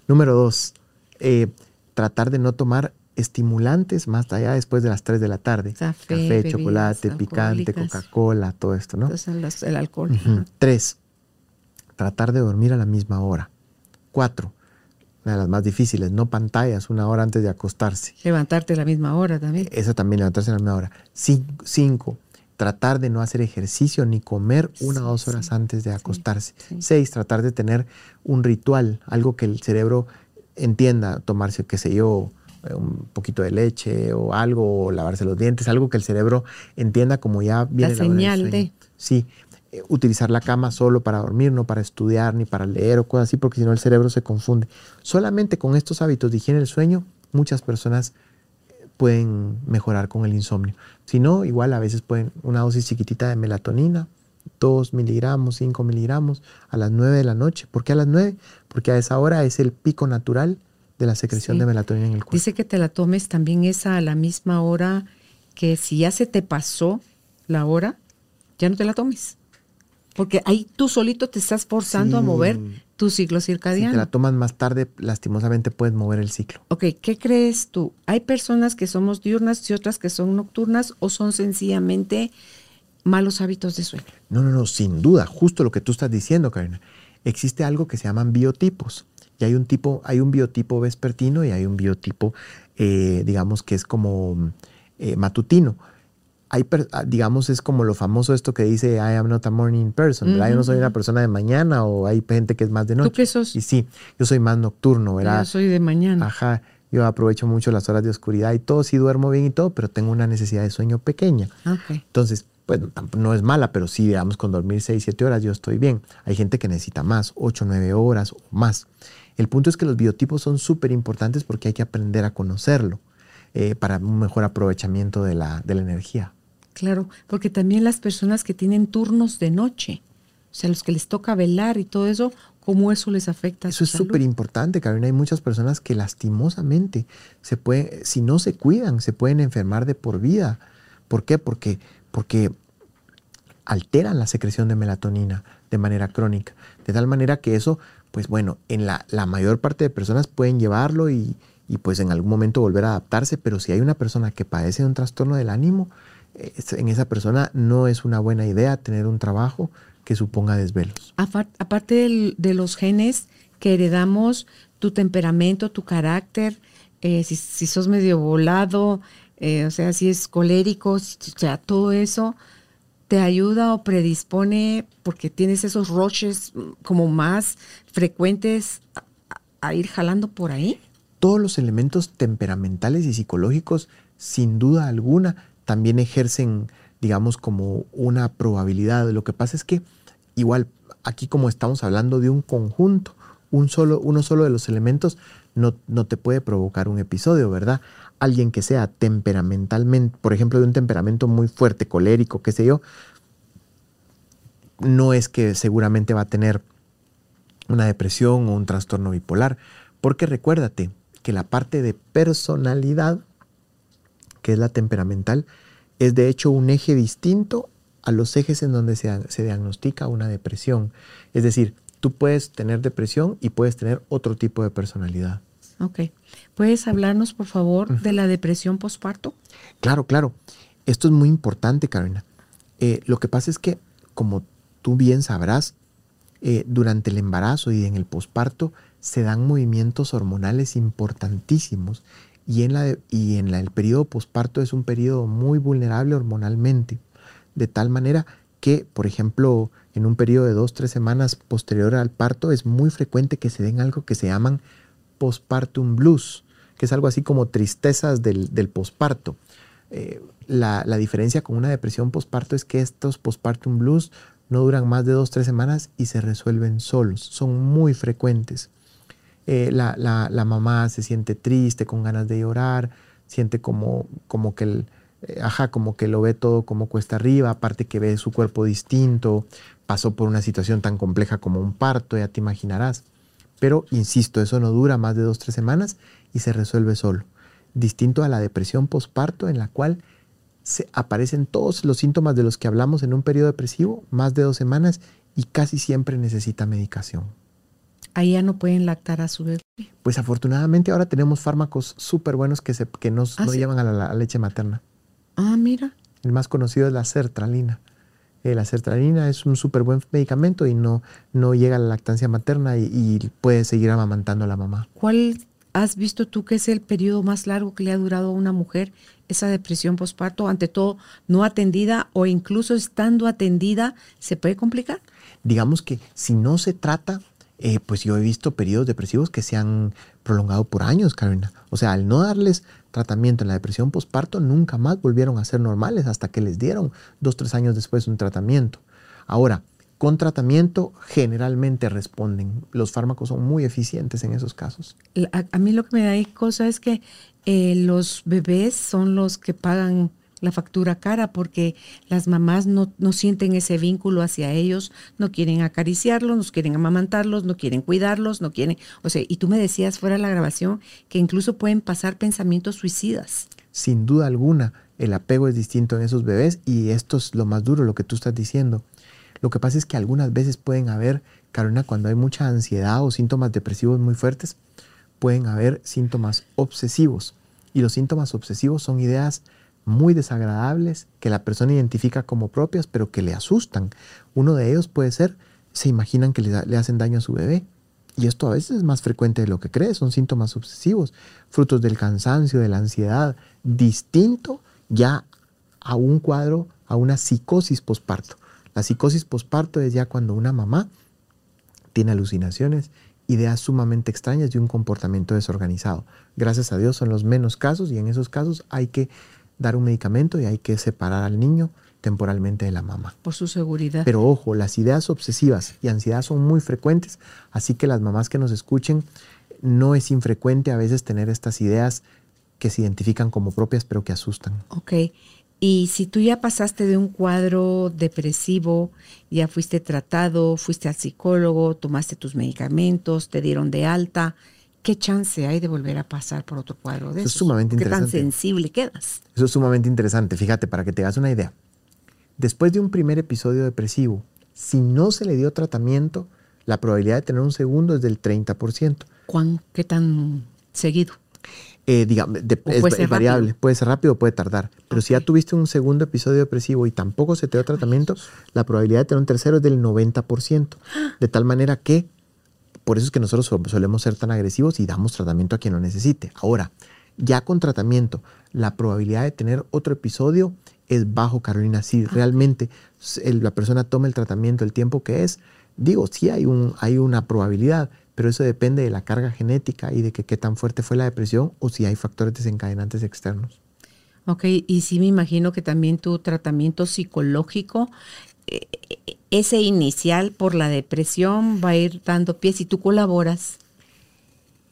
Número dos, eh, tratar de no tomar estimulantes más allá después de las 3 de la tarde. Café, Café, bebidas chocolate, picante. Coca-Cola, todo esto, ¿no? Entonces el alcohol. Tres, tratar de dormir a la misma hora. Cuatro, una de las más difíciles, no pantallas una hora antes de acostarse. Levantarte a la misma hora también. Esa también, levantarse a la misma hora. Cin- Cinco, tratar de no hacer ejercicio ni comer una o dos horas sí, antes de acostarse. sí. Seis, tratar de tener un ritual, algo que el cerebro entienda, tomarse, qué sé yo, eh, un poquito de leche o algo, o lavarse los dientes, algo que el cerebro entienda como ya viene la hora del señal sueño. de- Sí, eh, utilizar la cama solo para dormir, no para estudiar ni para leer o cosas así, porque si no el cerebro se confunde. Solamente con estos hábitos de higiene del sueño, muchas personas eh, pueden mejorar con el insomnio. Si no, igual a veces pueden una dosis chiquitita de melatonina, 2 miligramos, 5 miligramos a las 9 de la noche. ¿Por qué a las 9? Porque a esa hora es el pico natural de la secreción Sí. de melatonina en el cuerpo. Dice que te la tomes también esa a la misma hora que si ya se te pasó la hora, ya no te la tomes. Porque ahí tú solito te estás forzando a mover tu ciclo circadiano. Si te la tomas más tarde, lastimosamente puedes mover el ciclo. Ok, ¿qué crees tú? ¿Hay personas que somos diurnas y otras que son nocturnas o son sencillamente malos hábitos de sueño? No, no, no, sin duda, justo lo que tú estás diciendo, Karina. Existe algo que se llaman biotipos. Y hay un tipo, hay un biotipo vespertino y hay un biotipo, eh, digamos, que es como eh, matutino hay, ah, digamos, es como lo famoso esto que dice I am not a morning person, ¿verdad? Yo no soy una persona de mañana o hay gente que es más de noche. ¿Tú qué sos? Y sí, yo soy más nocturno, ¿verdad? Yo soy de mañana. Ajá, yo aprovecho mucho las horas de oscuridad y todo, sí duermo bien y todo, pero tengo una necesidad de sueño pequeña. Okay. Entonces, pues no es mala, pero sí, digamos, con dormir 6, 7 horas yo estoy bien. Hay gente que necesita más, 8, 9 horas o más. El punto es que los biotipos son súper importantes porque hay que aprender a conocerlo eh, para un mejor aprovechamiento de la, de la energía. Claro, porque también las personas que tienen turnos de noche, o sea, los que les toca velar y todo eso, ¿cómo eso les afecta? eso es súper importante, Carolina. Hay muchas personas que lastimosamente se pueden, si no se cuidan, se pueden enfermar de por vida. ¿Por qué? Porque, porque alteran la secreción de melatonina de manera crónica. De tal manera que eso, pues bueno, en la, la mayor parte de personas pueden llevarlo y, y pues en algún momento volver a adaptarse, pero si hay una persona que padece de un trastorno del ánimo, en esa persona no es una buena idea tener un trabajo que suponga desvelos. Aparte de los genes que heredamos, tu temperamento, tu carácter, eh, si, sos medio volado, eh, o sea, si es colérico, o sea, todo eso te ayuda o predispone porque tienes esos roches como más frecuentes a ir jalando por ahí. Todos los elementos temperamentales y psicológicos, sin duda alguna, también ejercen, digamos, como una probabilidad. Lo que pasa es que igual aquí como estamos hablando de un conjunto, un solo, uno solo de los elementos no, no te puede provocar un episodio, ¿verdad? Alguien que sea temperamentalmente, por ejemplo, de un temperamento muy fuerte, colérico, qué sé yo, no es que seguramente va a tener una depresión o un trastorno bipolar, porque recuérdate que la parte de personalidad que es la temperamental, es de hecho un eje distinto a los ejes en donde se, diagnostica una depresión. Es decir, tú puedes tener depresión y puedes tener otro tipo de personalidad. Ok. ¿Puedes hablarnos, por favor, de la depresión postparto? Claro, claro. Esto es muy importante, Carolina. Eh, lo que pasa es que, como tú bien sabrás, eh, durante el embarazo y en el posparto se dan movimientos hormonales importantísimos y en, la, y en el periodo posparto es un periodo muy vulnerable hormonalmente, de tal manera que, por ejemplo, en un periodo de dos, tres semanas posterior al parto es muy frecuente que se den algo que se llaman postpartum blues, que es algo así como tristezas del, del posparto. Eh, la, la, diferencia con una depresión posparto es que estos postpartum blues no duran más de dos, tres semanas y se resuelven solos, son muy frecuentes. Eh, la, la, mamá se siente triste, con ganas de llorar, siente como, como que el, eh, ajá, como que lo ve todo como cuesta arriba, aparte que ve su cuerpo distinto, pasó por una situación tan compleja como un parto, ya te imaginarás. Pero, insisto, eso no dura más de dos, tres semanas y se resuelve solo. Distinto a la depresión postparto en la cual se aparecen todos los síntomas de los que hablamos en un periodo depresivo, más de dos semanas, y casi siempre necesita medicación ahí ya no pueden lactar a su bebé. Pues afortunadamente ahora tenemos fármacos súper buenos que, se, que nos, ah, no llevan a la, leche materna. Ah, mira. El más conocido es la sertralina. Eh, la sertralina es un súper buen medicamento y no, no llega a la lactancia materna y, y, puede seguir amamantando a la mamá. ¿Cuál has visto tú que es el periodo más largo que le ha durado a una mujer esa depresión postparto? Ante todo, no atendida o incluso estando atendida, ¿se puede complicar? Digamos que si no se trata, eh, pues yo he visto periodos depresivos que se han prolongado por años, Karina. O sea, al no darles tratamiento en la depresión postparto, nunca más volvieron a ser normales hasta que les dieron dos, tres años después un tratamiento. Ahora, con tratamiento generalmente responden. Los fármacos son muy eficientes en esos casos. A, mí lo que me da cosa es que eh, los bebés son los que pagan la factura cara porque las mamás no, no, sienten ese vínculo hacia ellos, no quieren acariciarlos, no quieren amamantarlos, no quieren cuidarlos, no quieren, o sea, y tú me decías fuera de la grabación que incluso pueden pasar pensamientos suicidas. Sin duda alguna, el apego es distinto en esos bebés y esto es lo más duro, lo que tú estás diciendo. Lo que pasa es que algunas veces pueden haber, Carolina, cuando hay mucha ansiedad o síntomas depresivos muy fuertes, pueden haber síntomas obsesivos. Y los síntomas obsesivos son ideas muy desagradables que la persona identifica como propias, pero que le asustan. Uno de ellos puede ser, se imaginan que le, hacen daño a su bebé. Y esto a veces es más frecuente de lo que cree, son síntomas obsesivos, frutos del cansancio, de la ansiedad, distinto ya a un cuadro, a una psicosis posparto. La psicosis posparto es ya cuando una mamá tiene alucinaciones, ideas sumamente extrañas y un comportamiento desorganizado. Gracias a Dios son los menos casos y en esos casos hay que dar un medicamento y hay que separar al niño temporalmente de la mamá. Por su seguridad. Pero ojo, las ideas obsesivas y ansiedad son muy frecuentes, así que las mamás que nos escuchen, no es infrecuente a veces tener estas ideas que se identifican como propias pero que asustan. Ok. Y si tú ya pasaste de un cuadro depresivo, ya fuiste tratado, fuiste al psicólogo, tomaste tus medicamentos, te dieron de alta, ¿qué chance hay de volver a pasar por otro cuadro de eso? Es sumamente interesante. ¿Qué tan sensible quedas? Eso es sumamente interesante. Fíjate, para que te hagas una idea. Después de un primer episodio depresivo, si no se le dio tratamiento, la probabilidad de tener un segundo es del 30%. ¿Cuán, ¿Qué tan seguido? eh, digamos, es, variable, puede ser rápido o puede tardar. Pero si ya tuviste un segundo episodio depresivo y tampoco se te dio tratamiento, la probabilidad de tener un tercero es del 90%. De tal manera que, por eso es que nosotros solemos ser tan agresivos y damos tratamiento a quien lo necesite. Ahora, ya con tratamiento, la probabilidad de tener otro episodio es bajo, Carolina. Si realmente la persona toma el tratamiento el tiempo que es, digo, sí hay, un, hay una probabilidad, pero eso depende de la carga genética y de que qué tan fuerte fue la depresión o si hay factores desencadenantes externos. Ok, y sí me imagino que también tu tratamiento psicológico, ese inicial por la depresión va a ir dando pie si tú colaboras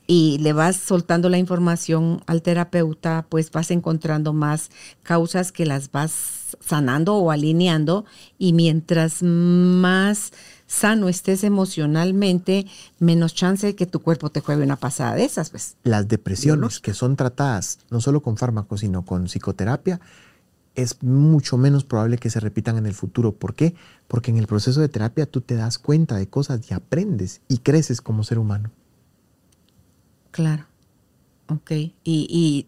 y le vas soltando la información al terapeuta, pues vas encontrando más causas que las vas sanando o alineando y mientras más sano estés emocionalmente, menos chance de que tu cuerpo te juegue una pasada de esas. Pues. Las depresiones que son tratadas no solo con fármacos, sino con psicoterapia, es mucho menos probable que se repitan en el futuro. ¿Por qué? Porque en el proceso de terapia tú te das cuenta de cosas y aprendes y creces como ser humano. Claro. Ok. Y, y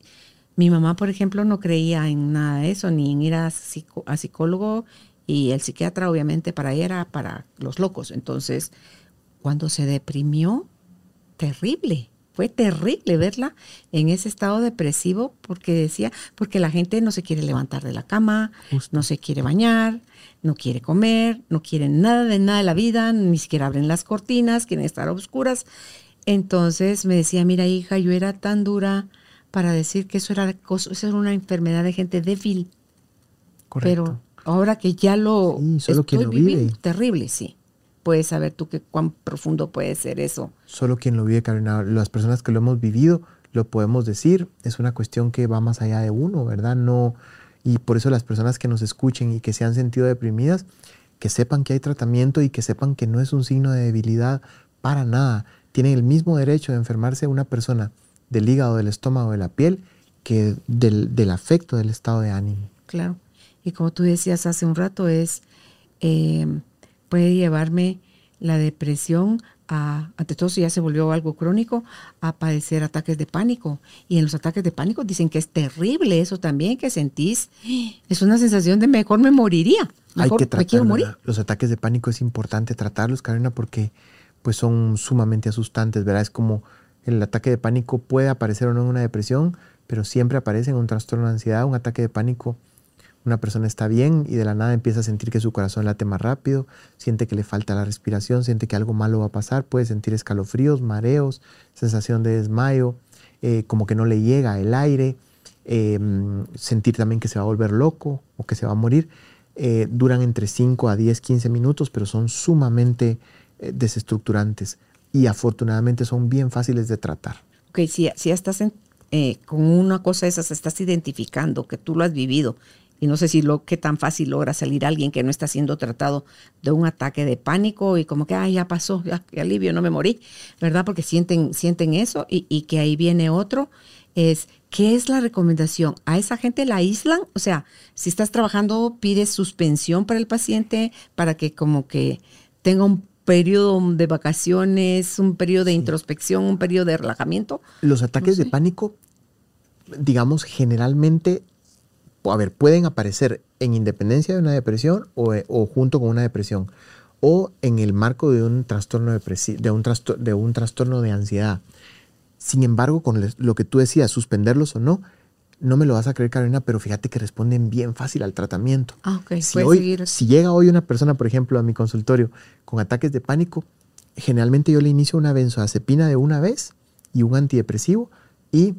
mi mamá, por ejemplo, no creía en nada de eso, ni en ir a, a psicólogo y el psiquiatra obviamente para ella era para los locos. Entonces, cuando se deprimió, terrible. Fue terrible verla en ese estado depresivo porque decía, porque la gente no se quiere levantar de la cama, no se quiere bañar, no quiere comer, no quiere nada de nada de la vida, ni siquiera abren las cortinas, quieren estar a oscuras. Entonces me decía, mira hija, yo era tan dura para decir que eso era, eso era una enfermedad de gente débil. Correcto. Pero Ahora que ya lo solo quien lo vive. terrible, sí. Puedes saber tú qué cuán profundo puede ser eso. Solo quien lo vive, Carolina. Las personas que lo hemos vivido lo podemos decir. Es una cuestión que va más allá de uno, ¿verdad? No y por eso las personas que nos escuchen y que se han sentido deprimidas, que sepan que hay tratamiento y que sepan que no es un signo de debilidad para nada. Tienen el mismo derecho de enfermarse una persona del hígado, del estómago, de la piel, que del, del afecto del estado de ánimo. Claro. Y como tú decías hace un rato, es eh, puede llevarme la depresión a, ante todo si ya se volvió algo crónico, a padecer ataques de pánico. Y en los ataques de pánico dicen que es terrible eso también, que sentís, es una sensación de mejor me moriría. Mejor Hay que me quiero morir. Los ataques de pánico es importante tratarlos, Karina, porque pues son sumamente asustantes, ¿verdad? Es como el ataque de pánico puede aparecer o no en una depresión, pero siempre aparece en un trastorno de ansiedad, un ataque de pánico una persona está bien y de la nada empieza a sentir que su corazón late más rápido, siente que le falta la respiración, siente que algo malo va a pasar, puede sentir escalofríos, mareos, sensación de desmayo, eh, como que no le llega el aire, em, sentir también que se va a volver loco o que se va a morir. Eh, duran entre 5 a 10, 15 minutos, pero son sumamente eh, desestructurantes y afortunadamente son bien fáciles de tratar. Ok, si, si estás con una cosa de esas, estás identificando que tú lo has vivido y no sé si lo qué tan fácil logra salir alguien que no está siendo tratado de un ataque de pánico y como que, ay, ya pasó, ya, alivio, no me morí, ¿verdad? Porque sienten, sienten eso y, y, que ahí viene otro, es ¿qué es la recomendación? ¿A esa gente la aíslan? O sea, si estás trabajando, pides suspensión para el paciente para que como que tenga un periodo de vacaciones, un periodo de introspección, un periodo de relajamiento. Los ataques de pánico, digamos, generalmente, a ver, pueden aparecer en independencia de una depresión o, o junto con una depresión o en el marco de un trastorno de un, de un trastorno de ansiedad. Sin embargo, con lo que tú decías, suspenderlos o no, no me lo vas a creer, Carolina, pero fíjate que responden bien fácil al tratamiento. Ah, ok. Si, hoy, si llega hoy una persona, por ejemplo, a mi consultorio con ataques de pánico, generalmente yo le inicio una benzodiazepina de una vez y un antidepresivo y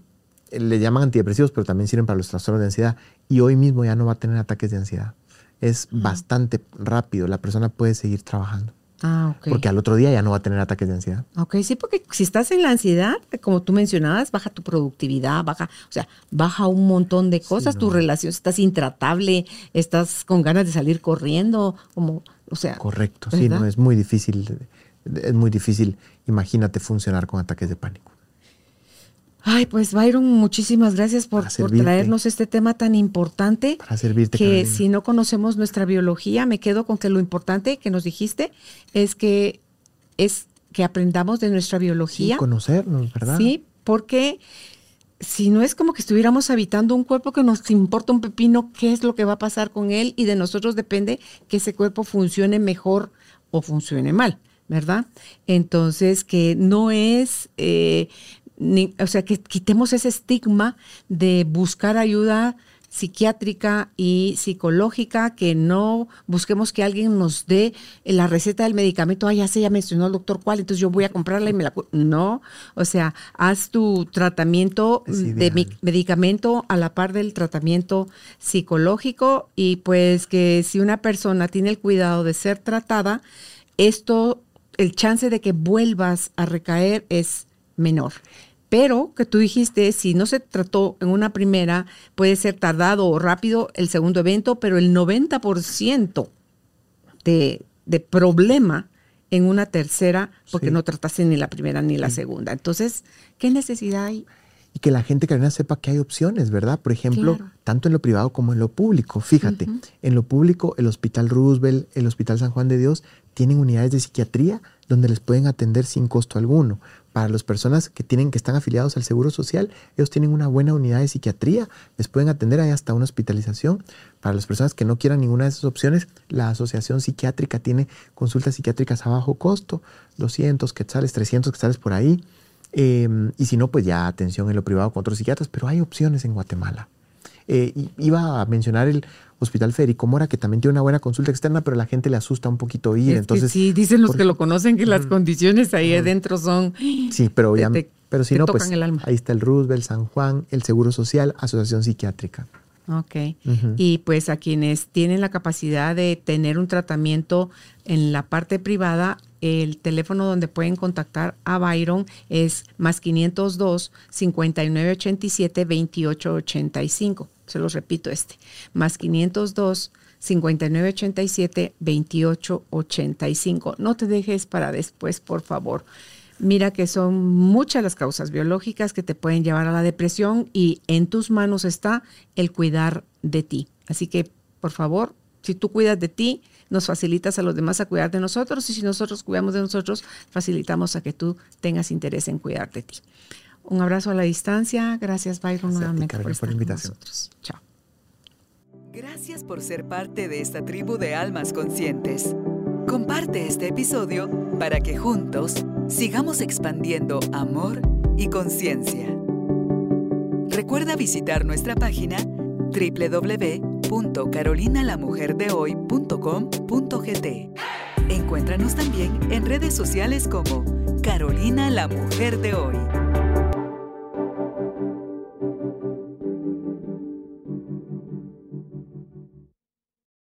le llaman antidepresivos, pero también sirven para los trastornos de ansiedad y hoy mismo ya no va a tener ataques de ansiedad. Es bastante rápido, la persona puede seguir trabajando. Ah, Porque al otro día ya no va a tener ataques de ansiedad. Ok, sí, porque si estás en la ansiedad, como tú mencionabas, baja tu productividad, baja, o sea, baja un montón de cosas, tu relación, estás intratable, estás con ganas de salir corriendo, como, o sea. Correcto, sí, no, es muy difícil, es muy difícil, imagínate funcionar con ataques de pánico. Ay, pues Byron, muchísimas gracias por, traernos este tema tan importante. Para servirte. Que si no conocemos nuestra biología, me quedo con que lo importante que nos dijiste es que es que aprendamos de nuestra biología. Sí, conocernos, ¿verdad? Sí, porque si no es como que estuviéramos habitando un cuerpo que nos importa un pepino, qué es lo que va a pasar con él y de nosotros depende que ese cuerpo funcione mejor o funcione mal. ¿verdad? Entonces, que no es, eh, o sea, que quitemos ese estigma de buscar ayuda psiquiátrica y psicológica, que no busquemos que alguien nos dé la receta del medicamento, ah, ya sé, ya mencionó el doctor cuál, entonces yo voy a comprarla y me la... No, o sea, haz tu tratamiento de medicamento a la par del tratamiento psicológico y pues que si una persona tiene el cuidado de ser tratada, esto, el chance de que vuelvas a recaer es menor. Pero que tú dijiste, si no se trató en una primera, puede ser tardado o rápido el segundo evento, pero el 90% de, de problema en una tercera, porque no trataste ni la primera ni la segunda. Entonces, ¿qué necesidad hay? Y que la gente que sepa que hay opciones, ¿verdad? Por ejemplo, tanto en lo privado como en lo público. Fíjate, en lo público, el Hospital Roosevelt, el Hospital San Juan de Dios, tienen unidades de psiquiatría donde les pueden atender sin costo alguno para las personas que tienen que están afiliados al Seguro Social, ellos tienen una buena unidad de psiquiatría, les pueden atender ahí hasta una hospitalización. Para las personas que no quieran ninguna de esas opciones, la Asociación Psiquiátrica tiene consultas psiquiátricas a bajo costo, 200 quetzales, 300 quetzales por ahí. Em, y si no, pues ya atención en lo privado con otros psiquiatras, pero hay opciones en Guatemala. Eh, iba a mencionar el Hospital Federico Mora, que también tiene una buena consulta externa, pero la gente le asusta un poquito ir. entonces, sí, dicen los que lo conocen que las condiciones ahí adentro son. Sí, pero ya. pero si no, pues ahí está el Roosevelt, San Juan, el Seguro Social, Asociación Psiquiátrica. Ok. Y pues a quienes tienen la capacidad de tener un tratamiento en la parte privada, el teléfono donde pueden contactar a Byron es más 502 5987 2885. Se los repito este, más 502 5987 2885. No te dejes para después, por favor. Mira que son muchas las causas biológicas que te pueden llevar a la depresión y en tus manos está el cuidar de ti. Así que, por favor, si tú cuidas de ti, nos facilitas a los demás a cuidar de nosotros y si nosotros cuidamos de nosotros, facilitamos a que tú tengas interés en cuidar de ti. Un abrazo a la distancia. Gracias, Byron, nuevamente por, estar Con nosotros. Chao. Gracias por ser parte de esta tribu de almas conscientes. Comparte este episodio para que juntos sigamos expandiendo amor y conciencia. Recuerda visitar nuestra página www.carolinalamujerdehoy.com.gt. Encuéntranos también en redes sociales como Carolina la Mujer de Hoy.